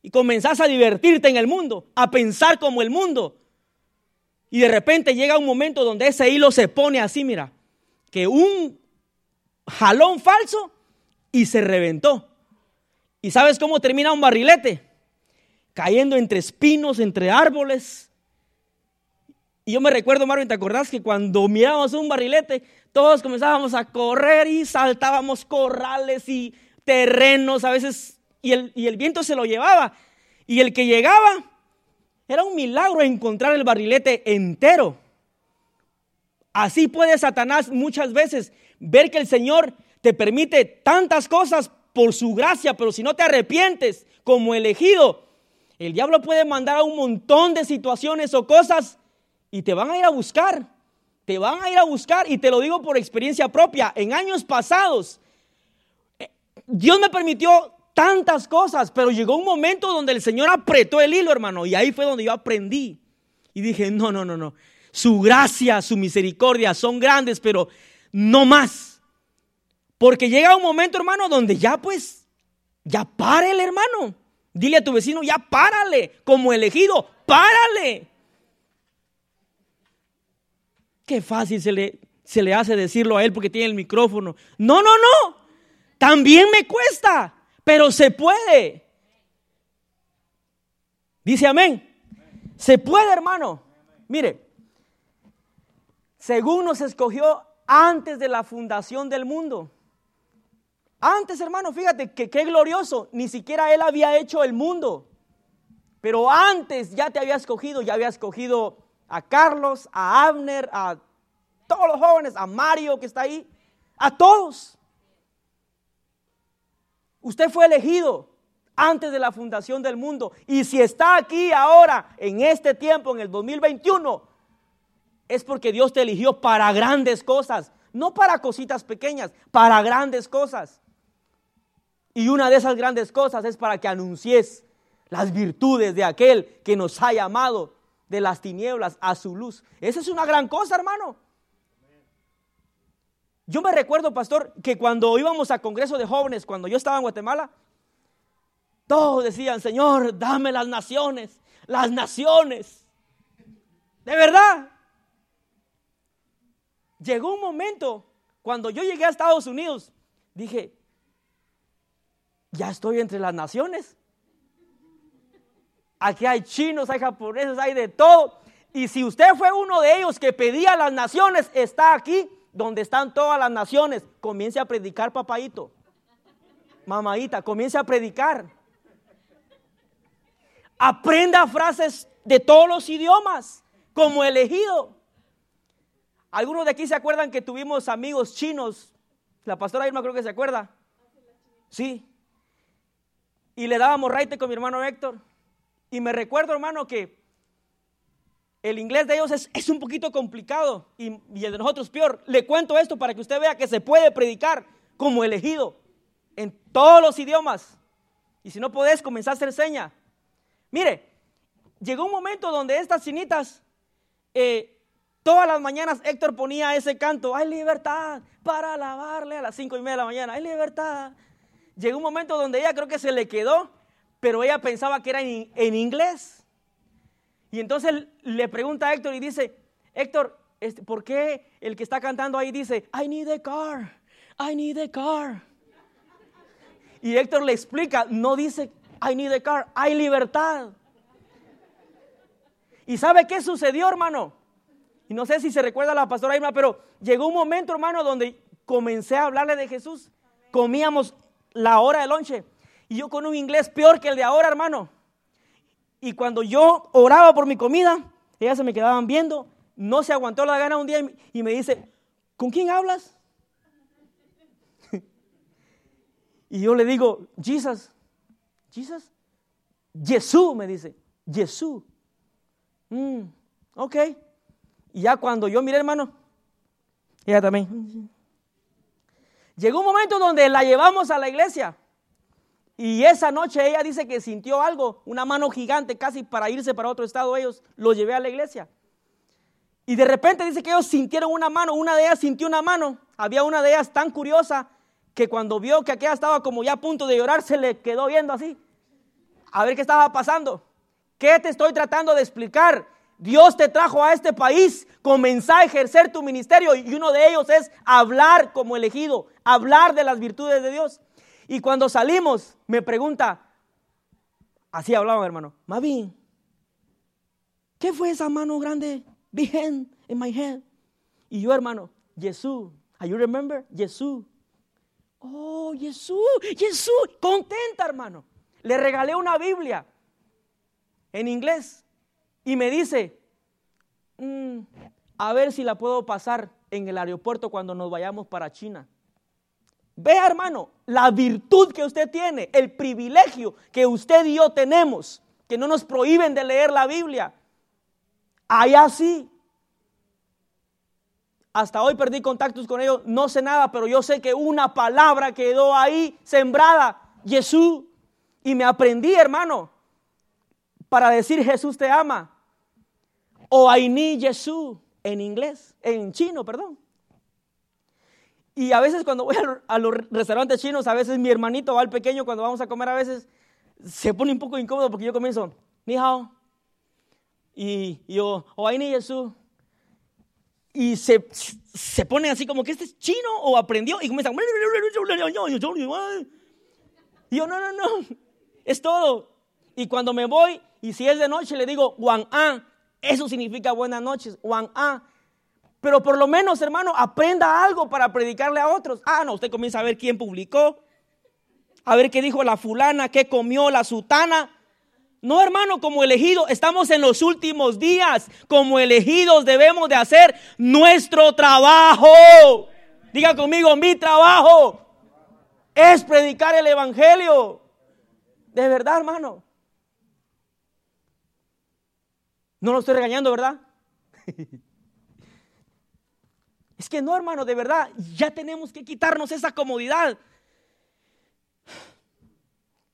y comenzás a divertirte en el mundo, a pensar como el mundo. Y de repente llega un momento donde ese hilo se pone así, mira, que un jalón falso y se reventó. ¿Y sabes cómo termina un barrilete? Cayendo entre espinos, entre árboles. Y yo me recuerdo, Marvin, ¿te acordás que cuando mirábamos un barrilete, todos comenzábamos a correr y saltábamos corrales y terrenos, a veces y el, viento se lo llevaba. Y el que llegaba, era un milagro encontrar el barrilete entero. Así puede Satanás muchas veces ver que el Señor te permite tantas cosas por su gracia, pero si no te arrepientes como elegido, el diablo puede mandar a un montón de situaciones o cosas y te van a ir a buscar. Te van a ir a buscar y te lo digo por experiencia propia. En años pasados, eh, Dios me permitió tantas cosas, pero llegó un momento donde el Señor apretó el hilo, hermano, y ahí fue donde yo aprendí. Y dije, no, no, no, no. Su gracia, su misericordia son grandes, pero no más. Porque llega un momento, hermano, donde ya pues, ya párale, hermano. Dile a tu vecino, ya párale, como elegido, párale. Qué fácil se le, se le hace decirlo a él porque tiene el micrófono. No, no, no. También me cuesta pero se puede. Dice amén. Se puede, hermano. Mire, según nos escogió antes de la fundación del mundo. Antes, hermano, fíjate que qué glorioso. Ni siquiera Él había hecho el mundo. Pero antes ya te había escogido, ya había escogido a Carlos, a Abner, a todos los jóvenes, a Mario que está ahí, a todos. Usted fue elegido antes de la fundación del mundo. Y si está aquí ahora, en este tiempo, en el 2021, es porque Dios te eligió para grandes cosas, no para cositas pequeñas, para grandes cosas. Y una de esas grandes cosas es para que anuncies las virtudes de aquel que nos ha llamado de las tinieblas a su luz. Esa es una gran cosa, hermano. Yo me recuerdo, pastor, que cuando íbamos a Congreso de Jóvenes, cuando yo estaba en Guatemala, todos decían, Señor, dame las naciones, las naciones. De verdad. Llegó un momento, cuando yo llegué a Estados Unidos, dije, ya estoy entre las naciones. Aquí hay chinos, hay japoneses, hay de todo. Y si usted fue uno de ellos que pedía las naciones, está aquí donde están todas las naciones. Comience a predicar, papadito. Mamadita, comience a predicar. Aprenda frases de todos los idiomas como elegido. Algunos de aquí se acuerdan que tuvimos amigos chinos. La pastora Irma creo que se acuerda. Sí y le dábamos raite con mi hermano Héctor. Y me recuerdo, hermano, que el inglés de ellos es, un poquito complicado y, el de nosotros peor. Le cuento esto para que usted vea que se puede predicar como elegido en todos los idiomas. Y si no podés, comenzar a hacer seña. Mire, llegó un momento donde estas chinitas, eh, todas las mañanas Héctor ponía ese canto, hay libertad para alabarle a las cinco y media de la mañana, hay libertad llegó un momento donde ella creo que se le quedó, pero ella pensaba que era en, inglés. Y entonces le pregunta a Héctor y dice, Héctor, este, ¿por qué el que está cantando ahí dice, I need a car, I need a car? Y Héctor le explica, no dice, I need a car, hay libertad. ¿Y sabe qué sucedió, hermano? Y no sé si se recuerda a la pastora Irma, pero llegó un momento, hermano, donde comencé a hablarle de Jesús. Comíamos la hora de lonche. Y yo con un inglés peor que el de ahora, hermano. Y cuando yo oraba por mi comida, ellas se me quedaban viendo. No se aguantó la gana un día y me dice, ¿con quién hablas? y yo le digo, Jesus, Jesus, Jesús, me dice, Jesús. Mm, ok. Y ya cuando yo miré, hermano, ella también. Llegó un momento donde la llevamos a la iglesia. Y esa noche ella dice que sintió algo, una mano gigante casi para irse para otro estado. Ellos lo llevé a la iglesia. Y de repente dice que ellos sintieron una mano, una de ellas sintió una mano. Había una de ellas tan curiosa que cuando vio que aquella estaba como ya a punto de llorar, se le quedó viendo así. A ver qué estaba pasando. ¿Qué te estoy tratando de explicar? Dios te trajo a este país, comenzá a ejercer tu ministerio y uno de ellos es hablar como elegido, hablar de las virtudes de Dios. Y cuando salimos, me pregunta, así hablaba hermano, Mavi, ¿qué fue esa mano grande behind in my head? Y yo, hermano, Jesús, ¿are you remember? Jesús. Oh, Jesús, Jesús, contenta, hermano. Le regalé una Biblia en inglés y me dice, mm, a ver si la puedo pasar en el aeropuerto cuando nos vayamos para China. Vea, hermano, la virtud que usted tiene, el privilegio que usted y yo tenemos, que no nos prohíben de leer la Biblia. Allá sí. Hasta hoy perdí contactos con ellos, no sé nada, pero yo sé que una palabra quedó ahí sembrada, Jesús. Y me aprendí, hermano, para decir Jesús te ama o I need Jesús en inglés, en chino, perdón. Y a veces cuando voy a los restaurantes chinos, a veces mi hermanito va al pequeño cuando vamos a comer, a veces se pone un poco incómodo porque yo comienzo, ni hao. Y yo, o I need Jesús. Y se, se pone así como que este es chino o aprendió y comienza. Y yo, no, no, no, es todo. Y cuando me voy, y si es de noche, le digo, Juan A. Eso significa buenas noches, Juan A. Pero por lo menos, hermano, aprenda algo para predicarle a otros. Ah, no, usted comienza a ver quién publicó, a ver qué dijo la fulana, qué comió la sutana. No, hermano, como elegidos, estamos en los últimos días. Como elegidos debemos de hacer nuestro trabajo. Diga conmigo, mi trabajo es predicar el Evangelio. De verdad, hermano. No lo estoy regañando, ¿verdad? es que no, hermano, de verdad, ya tenemos que quitarnos esa comodidad.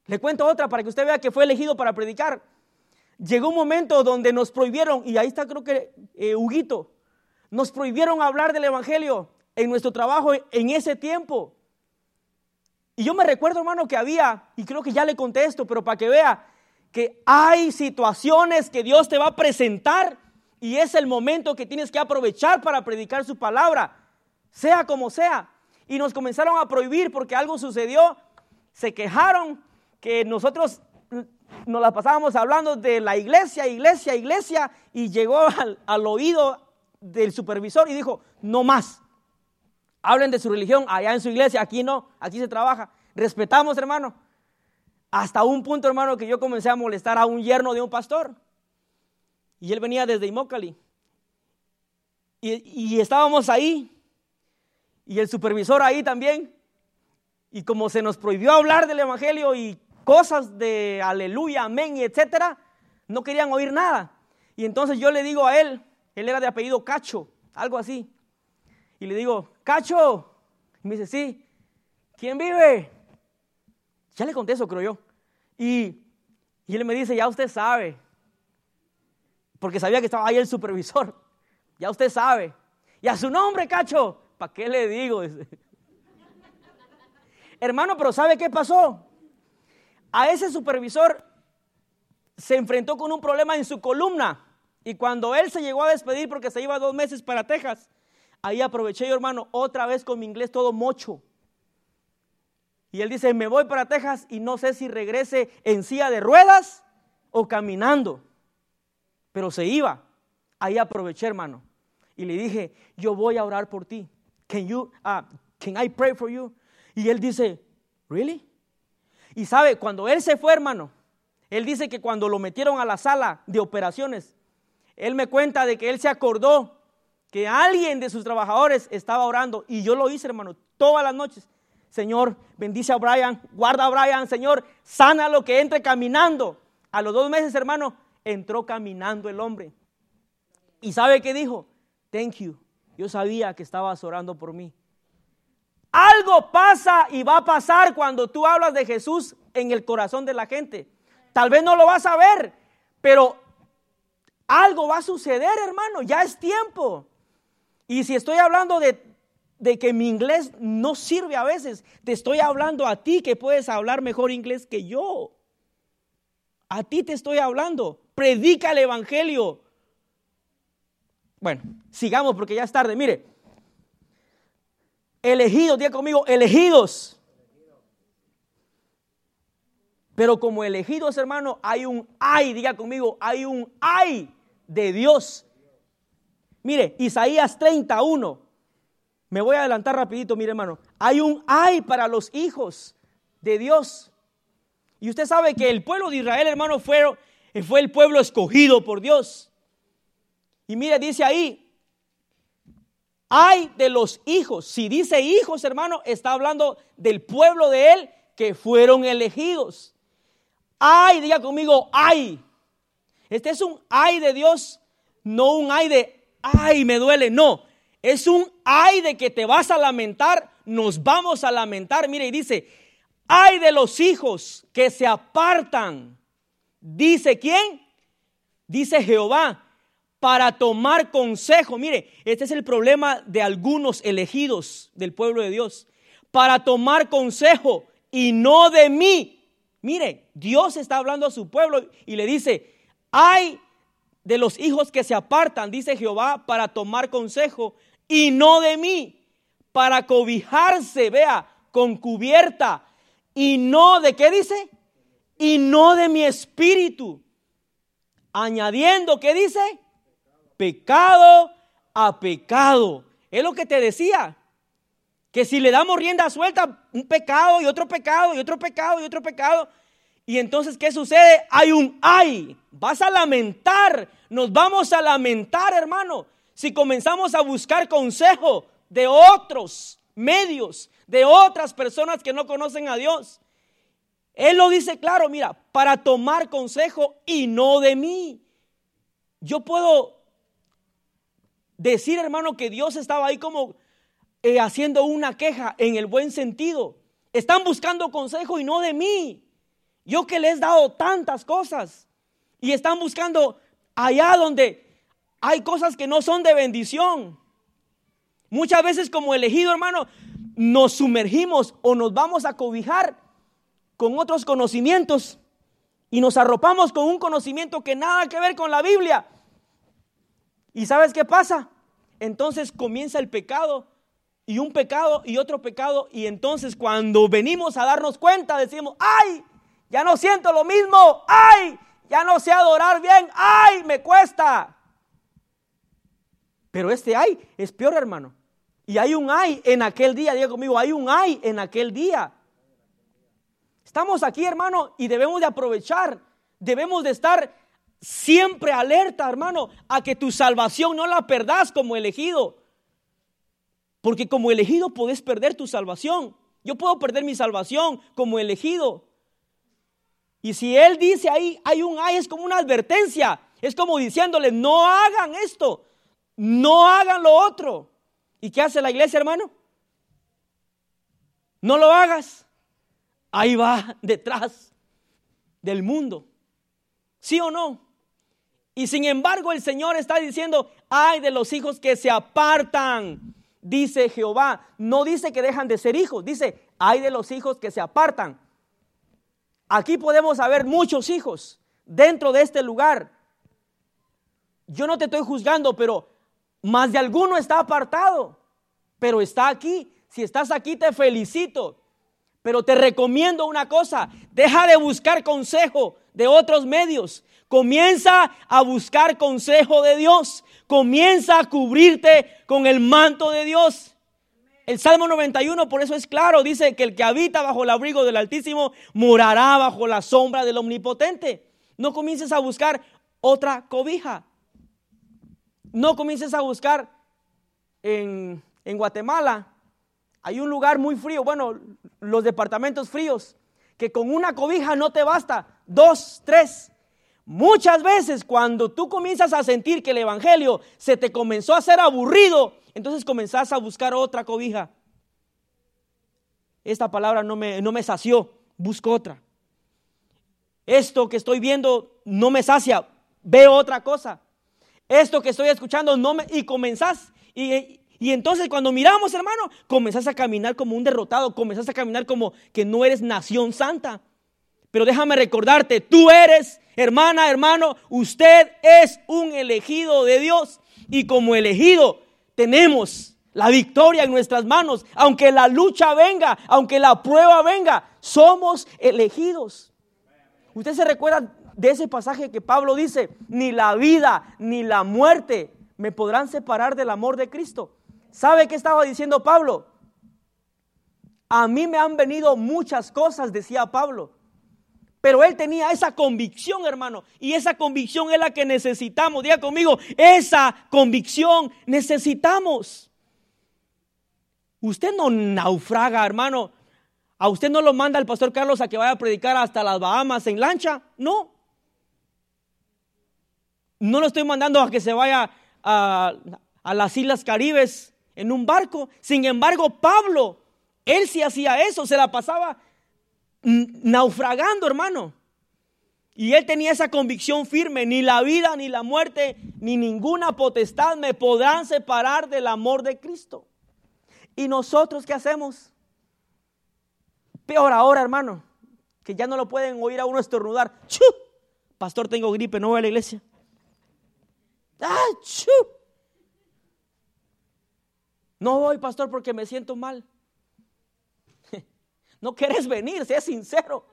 Le cuento otra para que usted vea que fue elegido para predicar. Llegó un momento donde nos prohibieron, y ahí está creo que eh, Huguito, nos prohibieron hablar del Evangelio en nuestro trabajo en ese tiempo. Y yo me recuerdo, hermano, que había, y creo que ya le contesto, pero para que vea que hay situaciones que Dios te va a presentar y es el momento que tienes que aprovechar para predicar su palabra, sea como sea. Y nos comenzaron a prohibir porque algo sucedió, se quejaron que nosotros nos la pasábamos hablando de la iglesia, iglesia, iglesia, y llegó al, al oído del supervisor y dijo, no más. Hablen de su religión allá en su iglesia, aquí no, aquí se trabaja. Respetamos, hermano. Hasta un punto, hermano, que yo comencé a molestar a un yerno de un pastor. Y él venía desde Imócali. Y, estábamos ahí. Y el supervisor ahí también. Y como se nos prohibió hablar del Evangelio y cosas de aleluya, amén y etcétera, no querían oír nada. Y entonces yo le digo a él, él era de apellido Cacho, algo así. Y le digo, Cacho. Y me dice, sí. ¿Quién vive? Ya le conté eso, creo yo. Y, y él me dice, ya usted sabe. Porque sabía que estaba ahí el supervisor. Ya usted sabe. Y a su nombre, Cacho. ¿Para qué le digo? Hermano, pero ¿sabe qué pasó? A ese supervisor se enfrentó con un problema en su columna. Y cuando él se llegó a despedir porque se iba dos meses para Texas, Ahí aproveché yo, hermano, otra vez con mi inglés todo mocho. Y él dice, me voy para Texas y no sé si regrese en silla de ruedas o caminando. Pero se iba. Ahí aproveché, hermano. Y le dije, yo voy a orar por ti. Can you, uh, can I pray for you? Y él dice, really? Y sabe, cuando él se fue, hermano, él dice que cuando lo metieron a la sala de operaciones, él me cuenta de que él se acordó que alguien de sus trabajadores estaba orando y yo lo hice, hermano, todas las noches. Señor, bendice a Brian, guarda a Brian, Señor, sana lo que entre caminando. A los dos meses, hermano, entró caminando el hombre. ¿Y sabe qué dijo? Thank you. Yo sabía que estabas orando por mí. Algo pasa y va a pasar cuando tú hablas de Jesús en el corazón de la gente. Tal vez no lo vas a ver, pero algo va a suceder, hermano. Ya es tiempo. Y si estoy hablando de, que mi inglés no sirve a veces, te estoy hablando a ti que puedes hablar mejor inglés que yo. A ti te estoy hablando. Predica el Evangelio. Bueno, sigamos porque ya es tarde. Mire, elegidos, diga conmigo, elegidos. Pero como elegidos, hermano, hay un ay, diga conmigo, hay un ay de Dios Mire, Isaías 31. Me voy a adelantar rapidito, mire hermano. Hay un ay para los hijos de Dios. Y usted sabe que el pueblo de Israel, hermano, fue, fue el pueblo escogido por Dios. Y mire, dice ahí, hay de los hijos. Si dice hijos, hermano, está hablando del pueblo de él que fueron elegidos. Ay, diga conmigo, ay. Este es un ay de Dios, no un ay de ay, me duele. No, es un ay de que te vas a lamentar, nos vamos a lamentar. Mire, y dice, ay de los hijos que se apartan. Dice quién? Dice Jehová, para tomar consejo. Mire, este es el problema de algunos elegidos del pueblo de Dios. Para tomar consejo y no de mí. Mire, Dios está hablando a su pueblo y le dice, ay de los hijos que se apartan, dice Jehová, para tomar consejo, y no de mí, para cobijarse, vea, con cubierta, y no de qué dice? Y no de mi espíritu. Añadiendo, ¿qué dice? Pecado a pecado. Es lo que te decía. Que si le damos rienda suelta, un pecado y otro pecado y otro pecado y otro pecado. Y entonces, ¿qué sucede? Hay un ay. Vas a lamentar. Nos vamos a lamentar, hermano. Si comenzamos a buscar consejo de otros medios, de otras personas que no conocen a Dios. Él lo dice claro, mira, para tomar consejo y no de mí. Yo puedo decir, hermano, que Dios estaba ahí como eh, haciendo una queja en el buen sentido. Están buscando consejo y no de mí. Yo que les he dado tantas cosas. Y están buscando allá donde hay cosas que no son de bendición. Muchas veces como elegido, hermano, nos sumergimos o nos vamos a cobijar con otros conocimientos y nos arropamos con un conocimiento que nada que ver con la Biblia. ¿Y sabes qué pasa? Entonces comienza el pecado y un pecado y otro pecado y entonces cuando venimos a darnos cuenta decimos, ay, ya no siento lo mismo, ay, ya no sé adorar bien, ay, me cuesta. Pero este ay es peor, hermano. Y hay un ay en aquel día, diga conmigo, hay un ay en aquel día. Estamos aquí, hermano, y debemos de aprovechar, debemos de estar siempre alerta, hermano, a que tu salvación no la perdas como elegido. Porque como elegido puedes perder tu salvación. Yo puedo perder mi salvación como elegido. Y si Él dice ahí, hay un ay, es como una advertencia. Es como diciéndole, no hagan esto, no hagan lo otro. ¿Y qué hace la iglesia, hermano? No lo hagas. Ahí va detrás del mundo. ¿Sí o no? Y sin embargo el Señor está diciendo, ay de los hijos que se apartan, dice Jehová. No dice que dejan de ser hijos, dice, ay de los hijos que se apartan. Aquí podemos haber muchos hijos dentro de este lugar. Yo no te estoy juzgando, pero más de alguno está apartado, pero está aquí. Si estás aquí, te felicito. Pero te recomiendo una cosa, deja de buscar consejo de otros medios. Comienza a buscar consejo de Dios. Comienza a cubrirte con el manto de Dios. El Salmo 91 por eso es claro, dice que el que habita bajo el abrigo del Altísimo morará bajo la sombra del Omnipotente. No comiences a buscar otra cobija. No comiences a buscar en, Guatemala. Hay un lugar muy frío, bueno, los departamentos fríos, que con una cobija no te basta, dos, tres. Muchas veces cuando tú comienzas a sentir que el Evangelio se te comenzó a hacer aburrido, entonces comenzás a buscar otra cobija. Esta palabra no me, no me sació, busco otra. Esto que estoy viendo no me sacia, veo otra cosa esto que estoy escuchando no me... Y comenzás, y, y entonces cuando miramos, hermano, comenzás a caminar como un derrotado, comenzás a caminar como que no eres nación santa. Pero déjame recordarte, tú eres, hermana, hermano, usted es un elegido de Dios. Y como elegido tenemos la victoria en nuestras manos. Aunque la lucha venga, aunque la prueba venga, somos elegidos. Usted se recuerda de ese pasaje que Pablo dice, ni la vida ni la muerte me podrán separar del amor de Cristo. ¿Sabe qué estaba diciendo Pablo? A mí me han venido muchas cosas, decía Pablo. Pero él tenía esa convicción, hermano. Y esa convicción es la que necesitamos. Diga conmigo, esa convicción necesitamos. Usted no naufraga, hermano. A usted no lo manda el pastor Carlos a que vaya a predicar hasta las Bahamas en lancha. No. No lo estoy mandando a que se vaya a, las Islas Caribes en un barco. Sin embargo, Pablo, él sí hacía eso, se la pasaba naufragando, hermano. Y él tenía esa convicción firme, ni la vida, ni la muerte, ni ninguna potestad me podrán separar del amor de Cristo. ¿Y nosotros qué hacemos? Peor ahora, hermano, que ya no lo pueden oír a uno estornudar. ¡Chu! Pastor, tengo gripe, no voy a la iglesia. No voy, pastor, porque me siento mal. No quieres venir, sea sincero.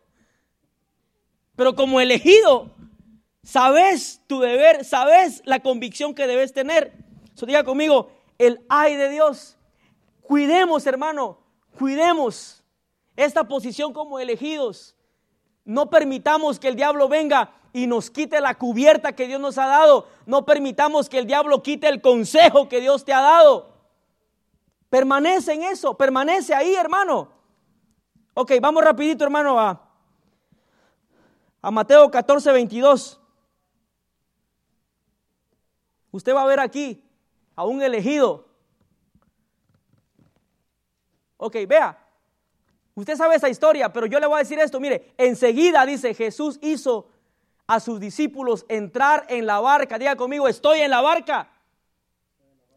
Pero como elegido, sabes tu deber, sabes la convicción que debes tener. So, diga conmigo, el ay de Dios. Cuidemos, hermano, cuidemos esta posición como elegidos. No permitamos que el diablo venga y nos quite la cubierta que Dios nos ha dado. No permitamos que el diablo quite el consejo que Dios te ha dado. Permanece en eso, permanece ahí, hermano. Ok, vamos rapidito, hermano, a, a Mateo 14, 22. Usted va a ver aquí a un elegido. Ok, vea. Usted sabe esa historia, pero yo le voy a decir esto. Mire, enseguida dice Jesús hizo a sus discípulos entrar en la barca. Diga conmigo, estoy en la barca.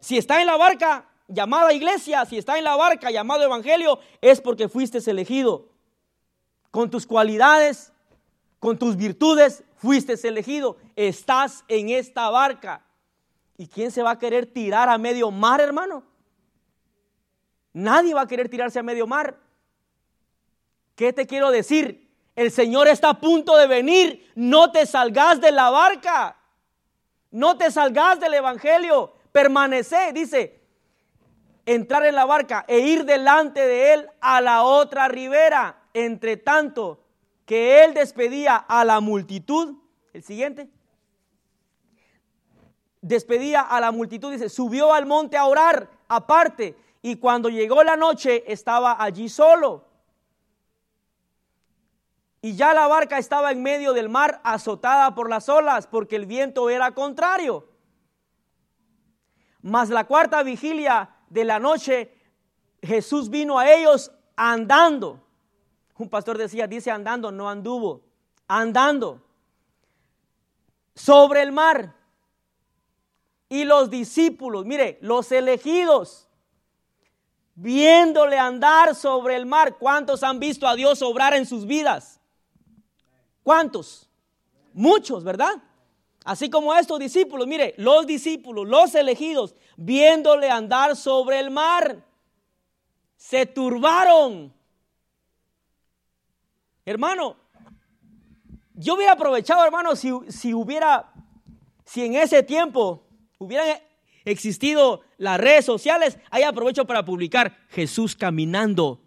Si está en la barca, llamada iglesia, si está en la barca, llamado evangelio, es porque fuiste elegido. Con tus cualidades, con tus virtudes, fuiste elegido. Estás en esta barca. ¿Y quién se va a querer tirar a medio mar, hermano? Nadie va a querer tirarse a medio mar. ¿Qué te quiero decir? El Señor está a punto de venir. No te salgas de la barca. No te salgas del Evangelio. Permanece, dice, entrar en la barca e ir delante de Él a la otra ribera. Entre tanto que Él despedía a la multitud. El siguiente. Despedía a la multitud, dice, subió al monte a orar aparte y cuando llegó la noche estaba allí solo. Y ya la barca estaba en medio del mar azotada por las olas porque el viento era contrario. Mas la cuarta vigilia de la noche Jesús vino a ellos andando. Un pastor decía, dice andando, no anduvo, andando sobre el mar. Y los discípulos, mire, los elegidos, viéndole andar sobre el mar. ¿Cuántos han visto a Dios obrar en sus vidas? ¿Cuántos? Muchos, ¿verdad? Así como estos discípulos, mire, los discípulos, los elegidos, viéndole andar sobre el mar, se turbaron. Hermano, yo hubiera aprovechado, hermano, si, si hubiera, si en ese tiempo hubieran existido las redes sociales, ahí aprovecho para publicar Jesús caminando.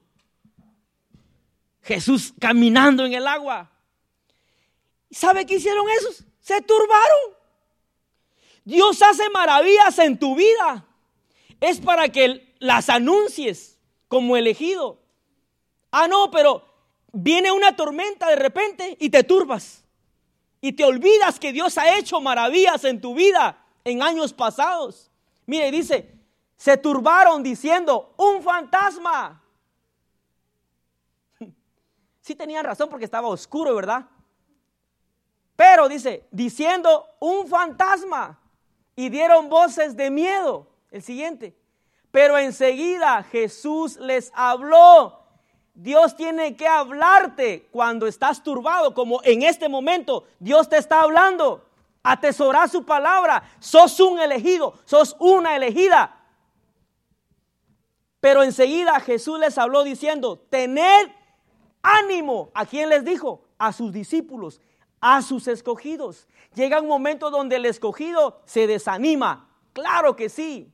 Jesús caminando en el agua. ¿Sabe qué hicieron esos? Se turbaron. Dios hace maravillas en tu vida. Es para que las anuncies como elegido. Ah, no, pero viene una tormenta de repente y te turbas. Y te olvidas que Dios ha hecho maravillas en tu vida en años pasados. Mire, dice, se turbaron diciendo, un fantasma. Sí tenían razón porque estaba oscuro, ¿verdad? Pero dice, diciendo, un fantasma. Y dieron voces de miedo. El siguiente. Pero enseguida Jesús les habló. Dios tiene que hablarte cuando estás turbado, como en este momento Dios te está hablando atesorar su palabra. Sos un elegido, sos una elegida. Pero enseguida Jesús les habló diciendo, tened ánimo. ¿A quién les dijo? A sus discípulos, a sus escogidos. Llega un momento donde el escogido se desanima. Claro que sí.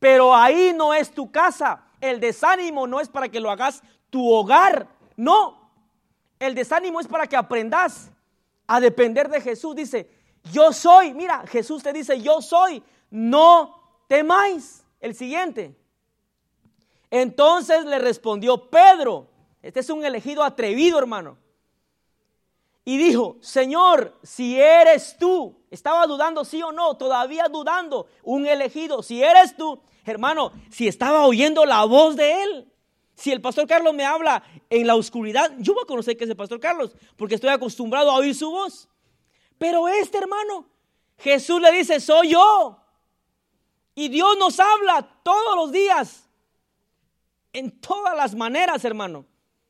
Pero ahí no es tu casa. El desánimo no es para que lo hagas tu hogar. No. El desánimo es para que aprendas a depender de Jesús. Dice, yo soy, mira, Jesús te dice, yo soy, no temáis. El siguiente. Entonces le respondió Pedro, este es un elegido atrevido, hermano. Y dijo, Señor, si eres tú, estaba dudando sí o no, todavía dudando, un elegido, si eres tú, hermano, si estaba oyendo la voz de él, si el pastor Carlos me habla en la oscuridad, yo voy a conocer que es el pastor Carlos, porque estoy acostumbrado a oír su voz. Pero este hermano, Jesús le dice, soy yo. Y Dios nos habla todos los días, en todas las maneras, hermano.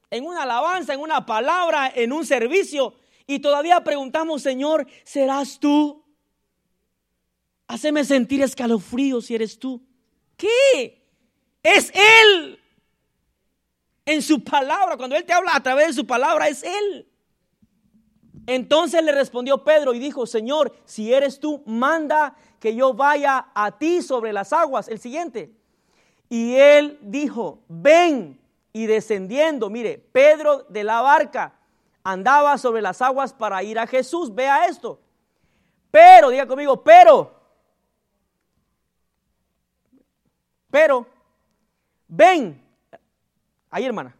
En una alabanza, en una palabra, en un servicio. Y todavía preguntamos, Señor, ¿serás tú? Haceme sentir escalofrío si eres tú. ¿Qué? Es Él en su palabra. Cuando Él te habla a través de su palabra, es Él. Entonces le respondió Pedro y dijo, Señor, si eres tú, manda que yo vaya a ti sobre las aguas. El siguiente. Y él dijo, ven. Y descendiendo, mire, Pedro de la barca andaba sobre las aguas para ir a Jesús. Vea esto. Pero, diga conmigo, pero, pero, ven. Ahí, hermana.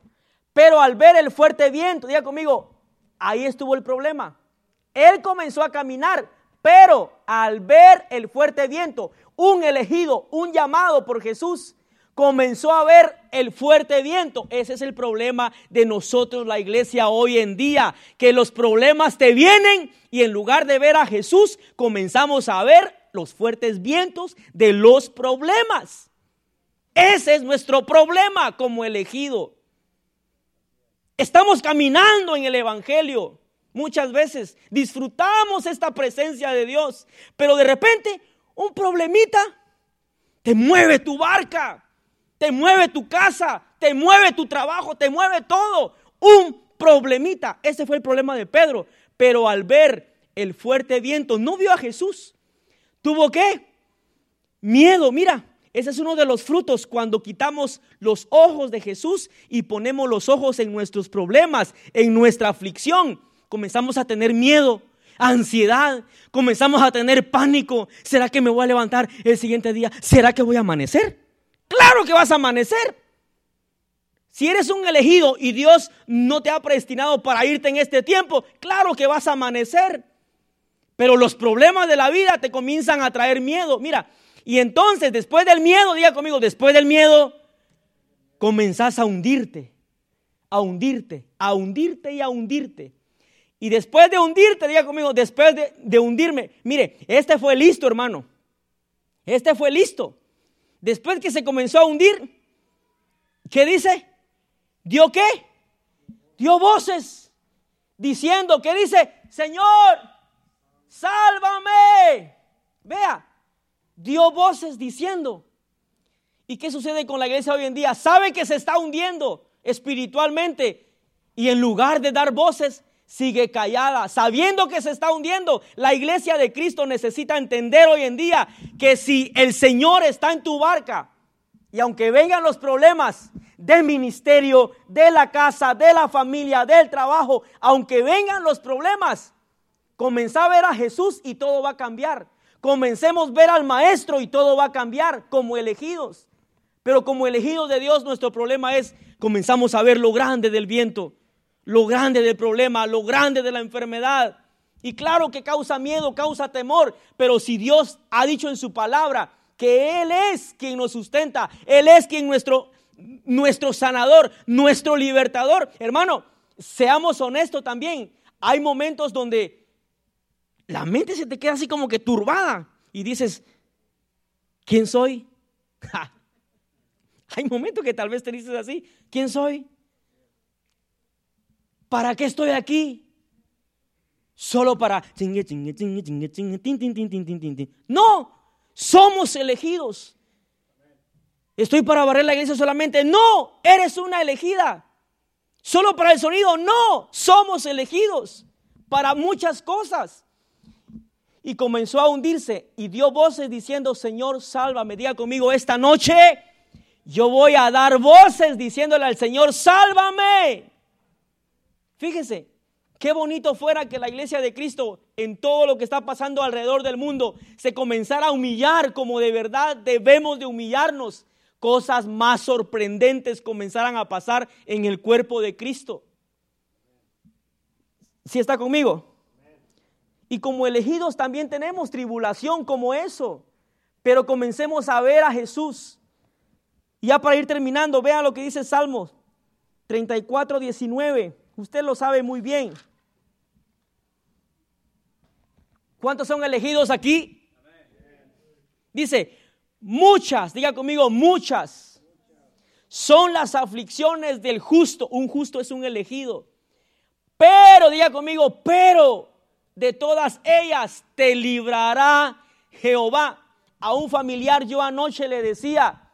Pero al ver el fuerte viento, diga conmigo, ahí estuvo el problema. Él comenzó a caminar, pero al ver el fuerte viento, un elegido, un llamado por Jesús, comenzó a ver el fuerte viento. Ese es el problema de nosotros, la iglesia, hoy en día, que los problemas te vienen y en lugar de ver a Jesús, comenzamos a ver los fuertes vientos de los problemas. Ese es nuestro problema como elegido. Estamos caminando en el Evangelio. Muchas veces disfrutamos esta presencia de Dios, pero de repente un problemita te mueve tu barca te mueve tu casa, te mueve tu trabajo, te mueve todo. Un problemita. Ese fue el problema de Pedro. Pero al ver el fuerte viento, no vio a Jesús. ¿Tuvo qué? Miedo. Mira, ese es uno de los frutos cuando quitamos los ojos de Jesús y ponemos los ojos en nuestros problemas, en nuestra aflicción. Comenzamos a tener miedo, ansiedad, comenzamos a tener pánico. ¿Será que me voy a levantar el siguiente día? ¿Será que voy a amanecer? Claro que vas a amanecer. Si eres un elegido y Dios no te ha predestinado para irte en este tiempo, claro que vas a amanecer. Pero los problemas de la vida te comienzan a traer miedo. Mira, y entonces después del miedo, diga conmigo, después del miedo, comenzás a hundirte, a hundirte, a hundirte y a hundirte. Y después de hundirte, diga conmigo, después de, de hundirme, mire, este fue listo, hermano. Este fue listo después que se comenzó a hundir, ¿qué dice? ¿Dio qué? Dio voces diciendo, ¿qué dice? Señor, sálvame. Vea, dio voces diciendo. ¿Y qué sucede con la iglesia hoy en día? Sabe que se está hundiendo espiritualmente y en lugar de dar voces, sigue callada, sabiendo que se está hundiendo. La iglesia de Cristo necesita entender hoy en día que si el Señor está en tu barca, y aunque vengan los problemas del ministerio, de la casa, de la familia, del trabajo, aunque vengan los problemas, comenzá a ver a Jesús y todo va a cambiar. Comencemos a ver al Maestro y todo va a cambiar como elegidos. Pero como elegidos de Dios, nuestro problema es comenzamos a ver lo grande del viento lo grande del problema, lo grande de la enfermedad. Y claro que causa miedo, causa temor, pero si Dios ha dicho en su palabra que Él es quien nos sustenta, Él es quien nuestro, nuestro sanador, nuestro libertador, hermano, seamos honestos también. Hay momentos donde la mente se te queda así como que turbada y dices, ¿quién soy? Hay momentos que tal vez te dices así, ¿quién soy? ¿Para qué estoy aquí? Solo para... No, somos elegidos. Estoy para barrer la iglesia solamente. No, eres una elegida. Solo para el sonido. No, somos elegidos para muchas cosas. Y comenzó a hundirse y dio voces diciendo, Señor, sálvame. Diga conmigo esta noche. Yo voy a dar voces diciéndole al Señor, sálvame. Fíjese, qué bonito fuera que la iglesia de Cristo en todo lo que está pasando alrededor del mundo se comenzara a humillar como de verdad debemos de humillarnos. Cosas más sorprendentes comenzaran a pasar en el cuerpo de Cristo. ¿Si está conmigo? Y como elegidos también tenemos tribulación como eso. Pero comencemos a ver a Jesús. Ya para ir terminando, vea lo que dice Salmos 34, 19. Usted lo sabe muy bien. ¿Cuántos son elegidos aquí? Dice, muchas, diga conmigo, muchas son las aflicciones del justo. Un justo es un elegido. Pero, diga conmigo, pero de todas ellas te librará Jehová. A un familiar yo anoche le decía,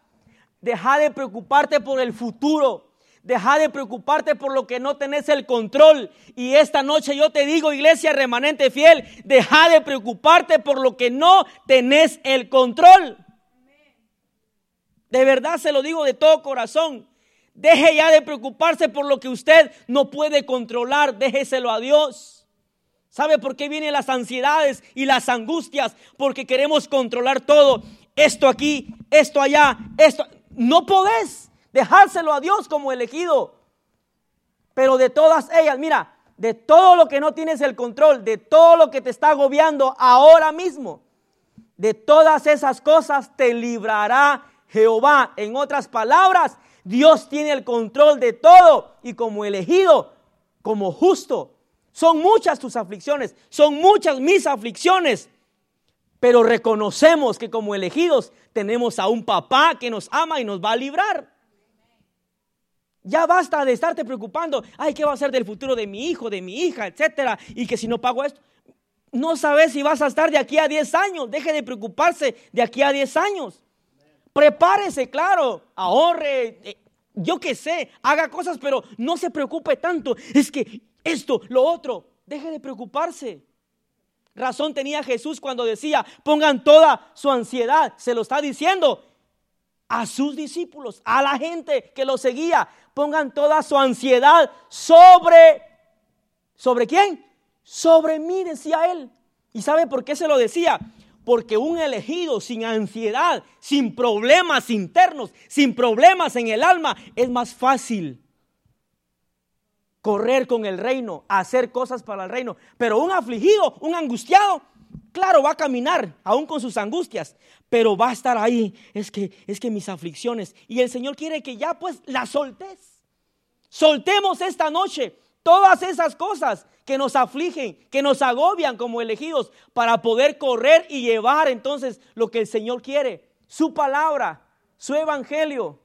deja de preocuparte por el futuro Deja de preocuparte por lo que no tenés el control. Y esta noche yo te digo, iglesia remanente fiel, deja de preocuparte por lo que no tenés el control. De verdad se lo digo de todo corazón. Deje ya de preocuparse por lo que usted no puede controlar. Déjeselo a Dios. ¿Sabe por qué vienen las ansiedades y las angustias? Porque queremos controlar todo. Esto aquí, esto allá, esto. No podés dejárselo a Dios como elegido. Pero de todas ellas, mira, de todo lo que no tienes el control, de todo lo que te está agobiando ahora mismo, de todas esas cosas te librará Jehová. En otras palabras, Dios tiene el control de todo y como elegido, como justo. Son muchas tus aflicciones, son muchas mis aflicciones, pero reconocemos que como elegidos tenemos a un papá que nos ama y nos va a librar. Ya basta de estarte preocupando, ay, ¿qué va a ser del futuro de mi hijo, de mi hija, etcétera? Y que si no pago esto, no sabes si vas a estar de aquí a 10 años. Deje de preocuparse de aquí a 10 años. Prepárese, claro, ahorre, eh, yo qué sé, haga cosas, pero no se preocupe tanto. Es que esto, lo otro, deje de preocuparse. Razón tenía Jesús cuando decía, pongan toda su ansiedad. Se lo está diciendo a sus discípulos, a la gente que lo seguía pongan toda su ansiedad sobre, ¿sobre quién? Sobre mí, decía él. ¿Y sabe por qué se lo decía? Porque un elegido sin ansiedad, sin problemas internos, sin problemas en el alma, es más fácil correr con el reino, hacer cosas para el reino. Pero un afligido, un angustiado, claro, va a caminar, aún con sus angustias, pero va a estar ahí. Es que, es que mis aflicciones. Y el Señor quiere que ya pues la soltes. Soltemos esta noche todas esas cosas que nos afligen, que nos agobian como elegidos, para poder correr y llevar entonces lo que el Señor quiere, su palabra, su evangelio.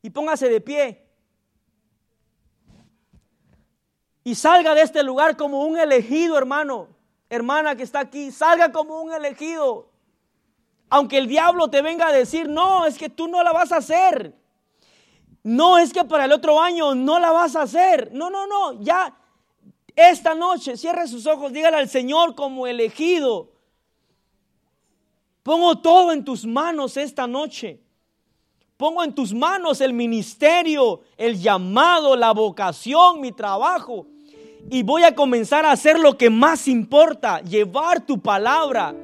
Y póngase de pie. Y salga de este lugar como un elegido, hermano, hermana que está aquí, salga como un elegido. Aunque el diablo te venga a decir, no, es que tú no la vas a hacer. No es que para el otro año no la vas a hacer. No, no, no. Ya esta noche cierre sus ojos, dígale al Señor como elegido. Pongo todo en tus manos esta noche. Pongo en tus manos el ministerio, el llamado, la vocación, mi trabajo. Y voy a comenzar a hacer lo que más importa, llevar tu palabra,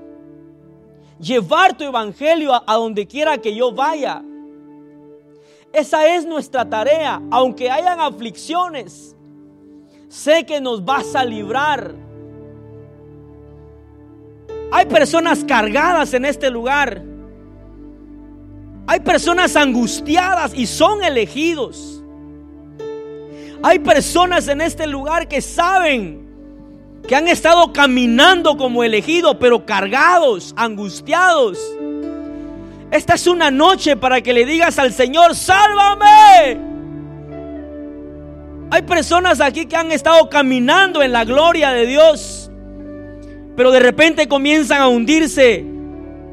llevar tu evangelio a, donde quiera que yo vaya. Esa es nuestra tarea, aunque hayan aflicciones. Sé que nos vas a librar. Hay personas cargadas en este lugar. Hay personas angustiadas y son elegidos. Hay personas en este lugar que saben que han estado caminando como elegidos, pero cargados, angustiados. Esta es una noche para que le digas al Señor, sálvame. Hay personas aquí que han estado caminando en la gloria de Dios, pero de repente comienzan a hundirse.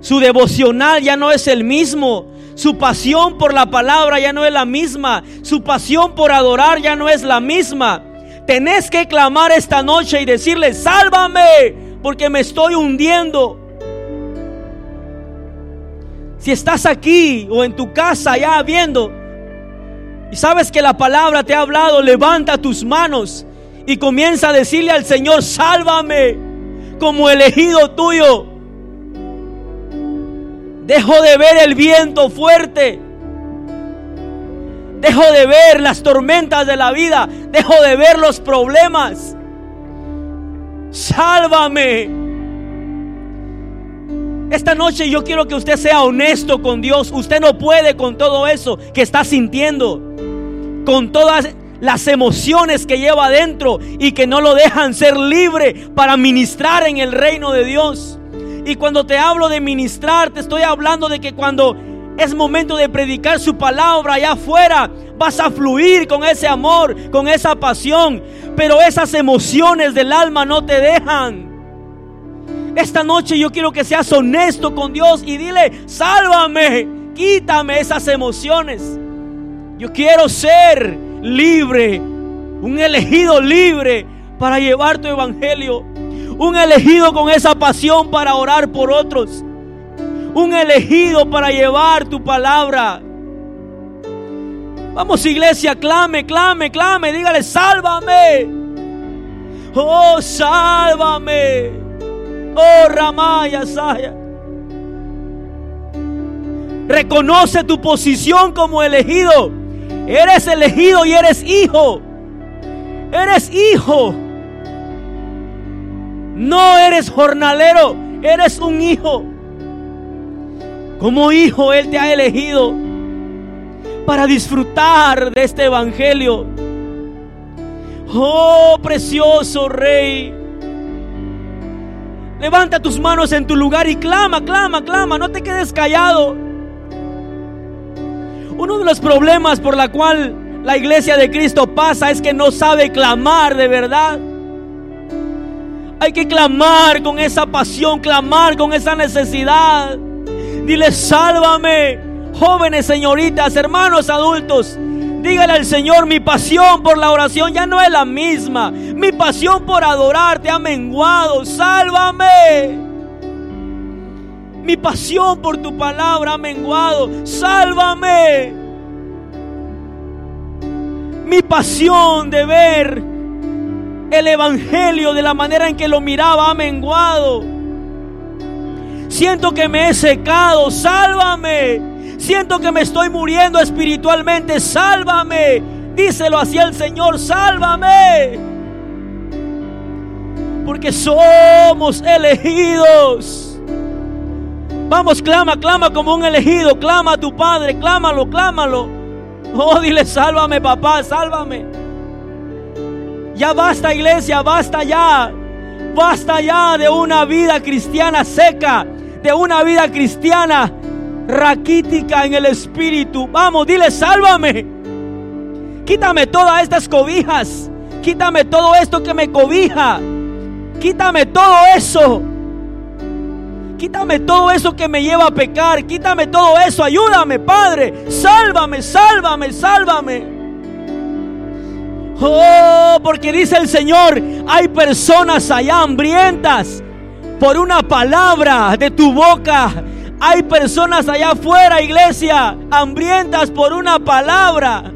Su devocional ya no es el mismo. Su pasión por la palabra ya no es la misma. Su pasión por adorar ya no es la misma. Tenés que clamar esta noche y decirle, sálvame, porque me estoy hundiendo. Si estás aquí o en tu casa ya viendo y sabes que la palabra te ha hablado, levanta tus manos y comienza a decirle al Señor, sálvame como elegido tuyo. Dejo de ver el viento fuerte. Dejo de ver las tormentas de la vida. Dejo de ver los problemas. Sálvame. Esta noche yo quiero que usted sea honesto con Dios. Usted no puede con todo eso que está sintiendo. Con todas las emociones que lleva adentro y que no lo dejan ser libre para ministrar en el reino de Dios. Y cuando te hablo de ministrar, te estoy hablando de que cuando es momento de predicar su palabra allá afuera, vas a fluir con ese amor, con esa pasión. Pero esas emociones del alma no te dejan. Esta noche yo quiero que seas honesto con Dios y dile, sálvame, quítame esas emociones. Yo quiero ser libre, un elegido libre para llevar tu evangelio, un elegido con esa pasión para orar por otros, un elegido para llevar tu palabra. Vamos iglesia, clame, clame, clame, dígale, sálvame. Oh, sálvame. Oh, Ramaya, Saya. Reconoce tu posición como elegido. Eres elegido y eres hijo. Eres hijo. No eres jornalero, eres un hijo. Como hijo Él te ha elegido para disfrutar de este evangelio. Oh, precioso Rey. Levanta tus manos en tu lugar y clama, clama, clama. No te quedes callado. Uno de los problemas por la cual la iglesia de Cristo pasa es que no sabe clamar de verdad. Hay que clamar con esa pasión, clamar con esa necesidad. Dile, sálvame, jóvenes, señoritas, hermanos adultos. Dígale al Señor, mi pasión por la oración ya no es la misma. Mi pasión por adorarte ha menguado. Sálvame. Mi pasión por tu palabra ha menguado. Sálvame. Mi pasión de ver el Evangelio de la manera en que lo miraba ha menguado. Siento que me he secado. Sálvame. Siento que me estoy muriendo espiritualmente. Sálvame. Díselo así al Señor. Sálvame. Porque somos elegidos. Vamos, clama, clama como un elegido. Clama a tu Padre, clámalo, clámalo. Oh, dile, sálvame, papá, sálvame. Ya basta, iglesia, basta ya. Basta ya de una vida cristiana seca, de una vida cristiana raquítica en el espíritu. Vamos, dile, sálvame. Quítame todas estas cobijas. Quítame todo esto que me cobija. Quítame todo eso. Quítame todo eso que me lleva a pecar. Quítame todo eso. Ayúdame, Padre. Sálvame, sálvame, sálvame. Oh, porque dice el Señor, hay personas allá hambrientas por una palabra de tu boca. Hay personas allá afuera, iglesia, hambrientas por una palabra.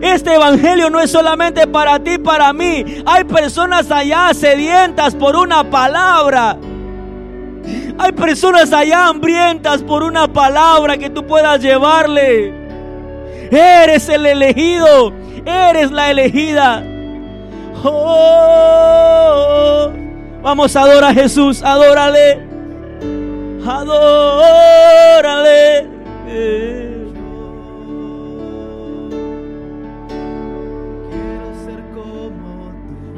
Este evangelio no es solamente para ti, para mí. Hay personas allá sedientas por una palabra. Hay personas allá hambrientas por una palabra que tú puedas llevarle. Eres el elegido. Eres la elegida. Oh, vamos a adorar a Jesús. Adórale. Adórale.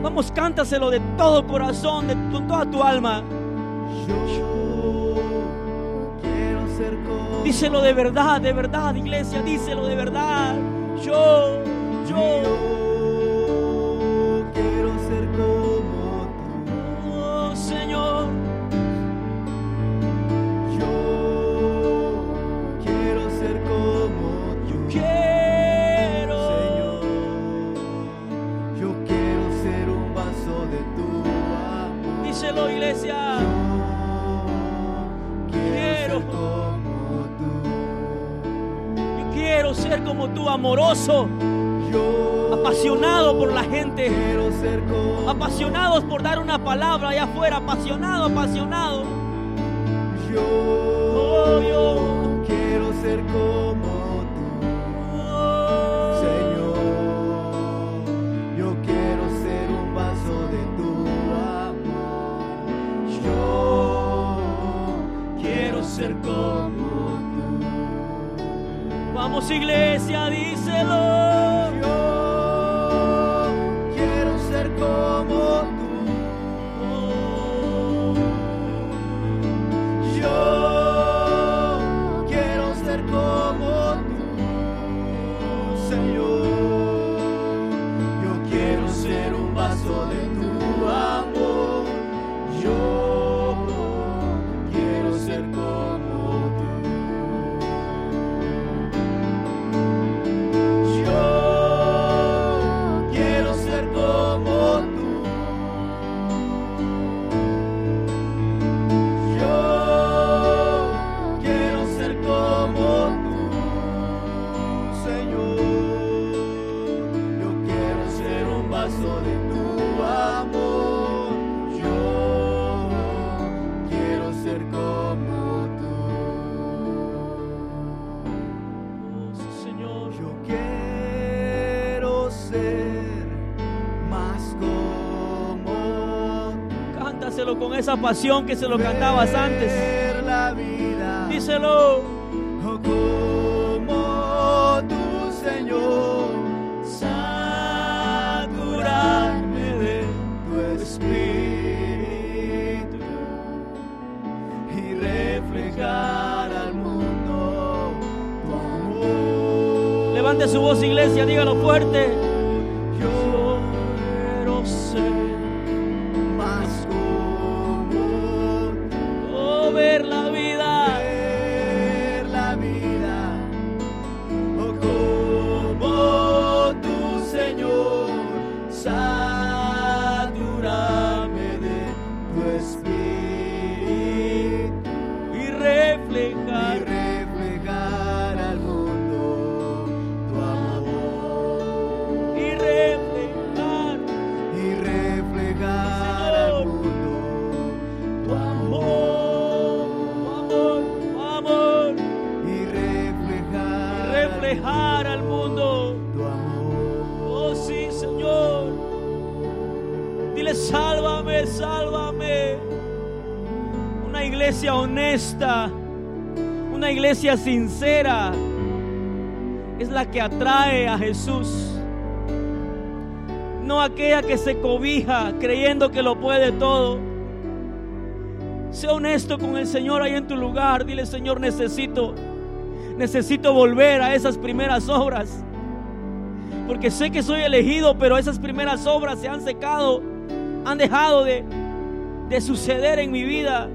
Vamos, cántaselo de todo corazón, de toda tu alma. Díselo de verdad, de verdad, iglesia, díselo de verdad. Yo, yo. quiero ser como tú. Oh, Señor. Yo quiero ser como tú. Yo quiero. Señor. Yo quiero ser un vaso de tu amor. Díselo, iglesia. Ser como tú, amoroso, Yo apasionado por la gente, apasionados por dar una palabra allá afuera, apasionado, apasionado. yo. Yo. quiero ser como Vamos, iglesia, díselo. Pasión que se lo cantabas antes. Díselo. Atrae a Jesús. No aquella que se cobija creyendo que lo puede todo. Sé honesto con el Señor ahí en tu lugar. Dile, Señor, necesito, necesito volver a esas primeras obras porque sé que soy elegido, pero esas primeras obras se han secado, han dejado de, de suceder en mi vida.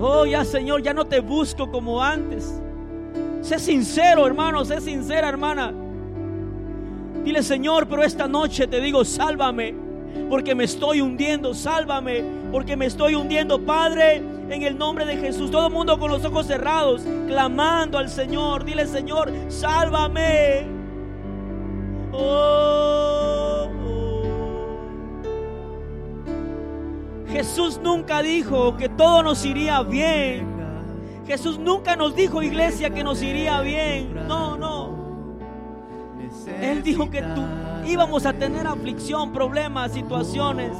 Oh, ya Señor, ya no te busco como antes. Sé sincero, hermano, sé sincera, hermana. Dile, Señor, pero esta noche te digo, sálvame, porque me estoy hundiendo, sálvame, porque me estoy hundiendo, Padre, en el nombre de Jesús. Todo el mundo con los ojos cerrados, clamando al Señor. Dile, Señor, sálvame. Oh, oh. Jesús nunca dijo que todo nos iría bien. Jesús nunca nos dijo, iglesia, que nos iría bien. No, no. Él dijo que tú íbamos a tener aflicción, problemas, situaciones.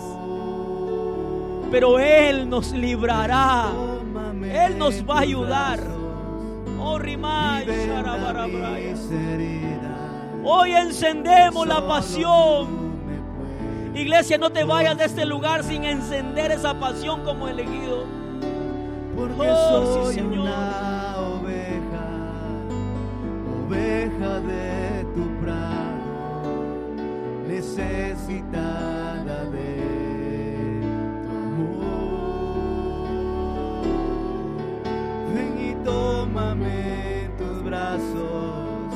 Pero Él nos librará. Él nos va a ayudar. Oh, Rimay. Hoy encendemos la pasión. Iglesia, no te vayas de este lugar sin encender esa pasión como elegido. Porque Oh, soy sí, una oveja, oveja de tu prado, necesitada de tu amor. Ven y tómame en tus brazos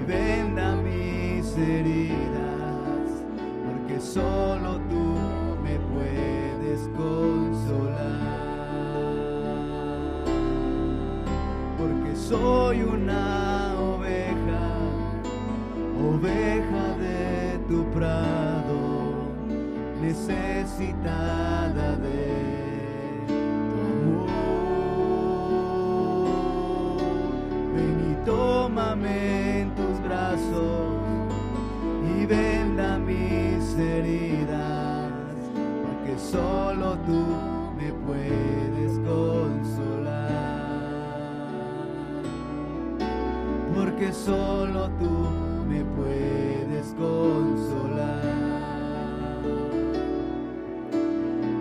y venda mis heridas, porque solo soy una oveja, oveja de tu prado, necesitada de amor. Ven y tómame en tus brazos y venda mis heridas, porque solo tú me puedes consolar. Porque solo tú me puedes consolar.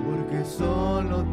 Porque solo tú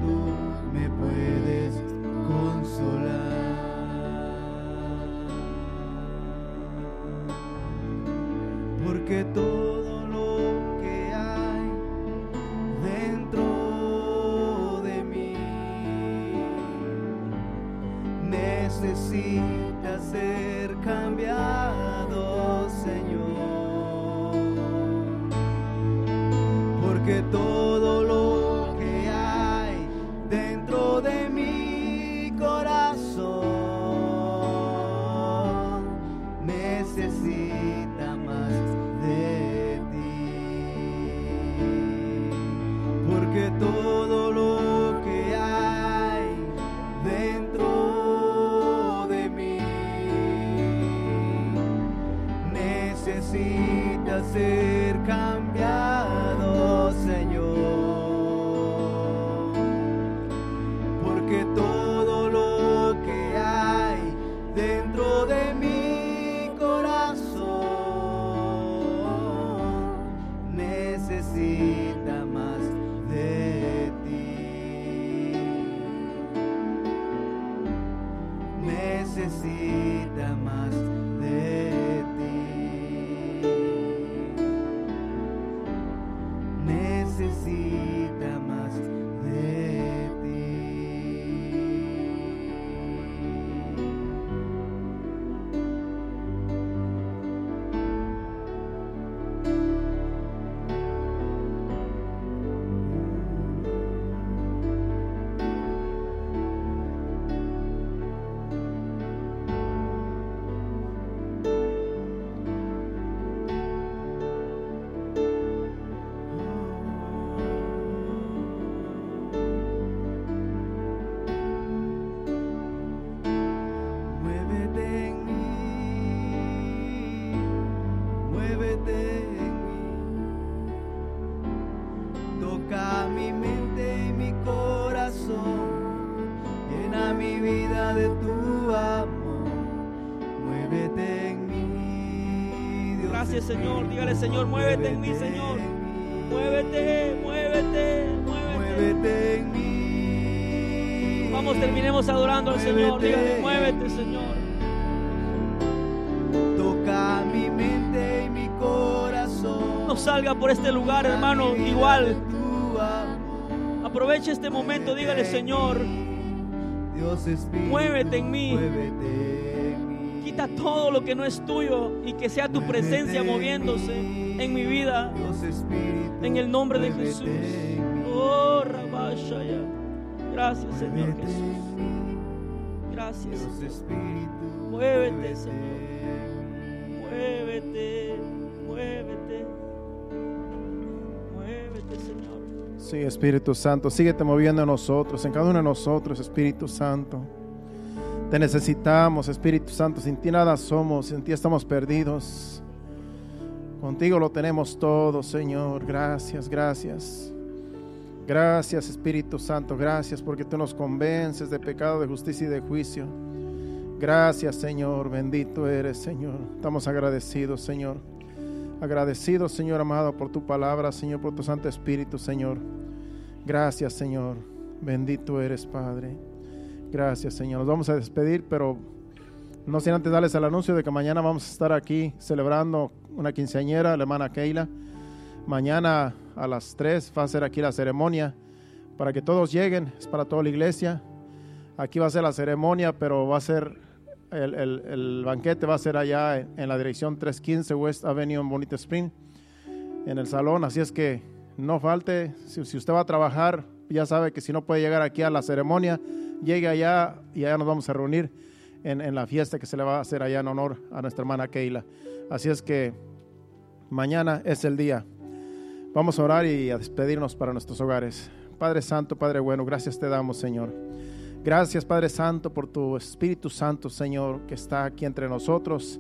muévete en mí, Señor. Muévete, muévete, muévete. Muévete en mí. Vamos, terminemos adorando al Señor. Dígale, muévete, Señor. Toca mi mente y mi corazón. No salga por este lugar, hermano, igual. Aproveche este momento, dígale, Señor, Dios Muévete en mí. muévete en mí. quita todo lo que no es tuyo y que sea tu presencia moviéndose en mi vida. En el nombre de Jesús. Oh, Rabashaya. Gracias, Señor Jesús. Gracias. Espíritu, Muévete, Señor. Muévete, muévete. Muévete, Señor. Sí, Espíritu Santo, síguete moviendo en nosotros, en cada uno de nosotros, Espíritu Santo. Te necesitamos, Espíritu Santo. Sin ti nada somos, sin ti estamos perdidos. Contigo lo tenemos todo, Señor. Gracias, gracias. Gracias, Espíritu Santo. Gracias porque tú nos convences de pecado, de justicia y de juicio. Gracias, Señor. Bendito eres, Señor. Estamos agradecidos, Señor. Agradecidos, Señor amado, por tu palabra, Señor, por tu Santo Espíritu, Señor. Gracias, Señor. Bendito eres, Padre. Gracias, Señor. Nos vamos a despedir, pero no sin antes darles el anuncio de que mañana vamos a estar aquí celebrando una quinceañera, la hermana Keila. Mañana a las 3 va a ser aquí la ceremonia para que todos lleguen, es para toda la iglesia. Aquí va a ser la ceremonia, pero va a ser el, banquete va a ser allá en, la dirección 315 West Avenue en Bonita Spring, en el salón. Así es que no falte, si, si usted va a trabajar, ya sabe que si no puede llegar aquí a la ceremonia, llegue allá y allá nos vamos a reunir en, en la fiesta que se le va a hacer allá en honor a nuestra hermana Keila. Así es que mañana es el día. Vamos a orar y a despedirnos para nuestros hogares. Padre Santo, Padre bueno, gracias te damos, Señor. Gracias, Padre Santo, por tu Espíritu Santo, Señor, que está aquí entre nosotros.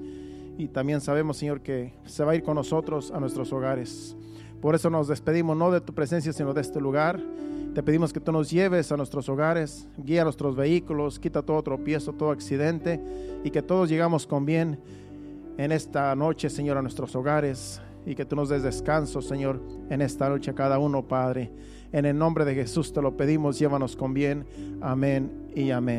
Y también sabemos, Señor, que se va a ir con nosotros a nuestros hogares. Por eso nos despedimos no de tu presencia, sino de este lugar. Te pedimos que tú nos lleves a nuestros hogares, guía nuestros vehículos, quita todo tropiezo, todo accidente y que todos llegamos con bien en esta noche, Señor, a nuestros hogares y que tú nos des descanso, Señor, en esta noche a cada uno, Padre. En el nombre de Jesús te lo pedimos, llévanos con bien. Amén y amén.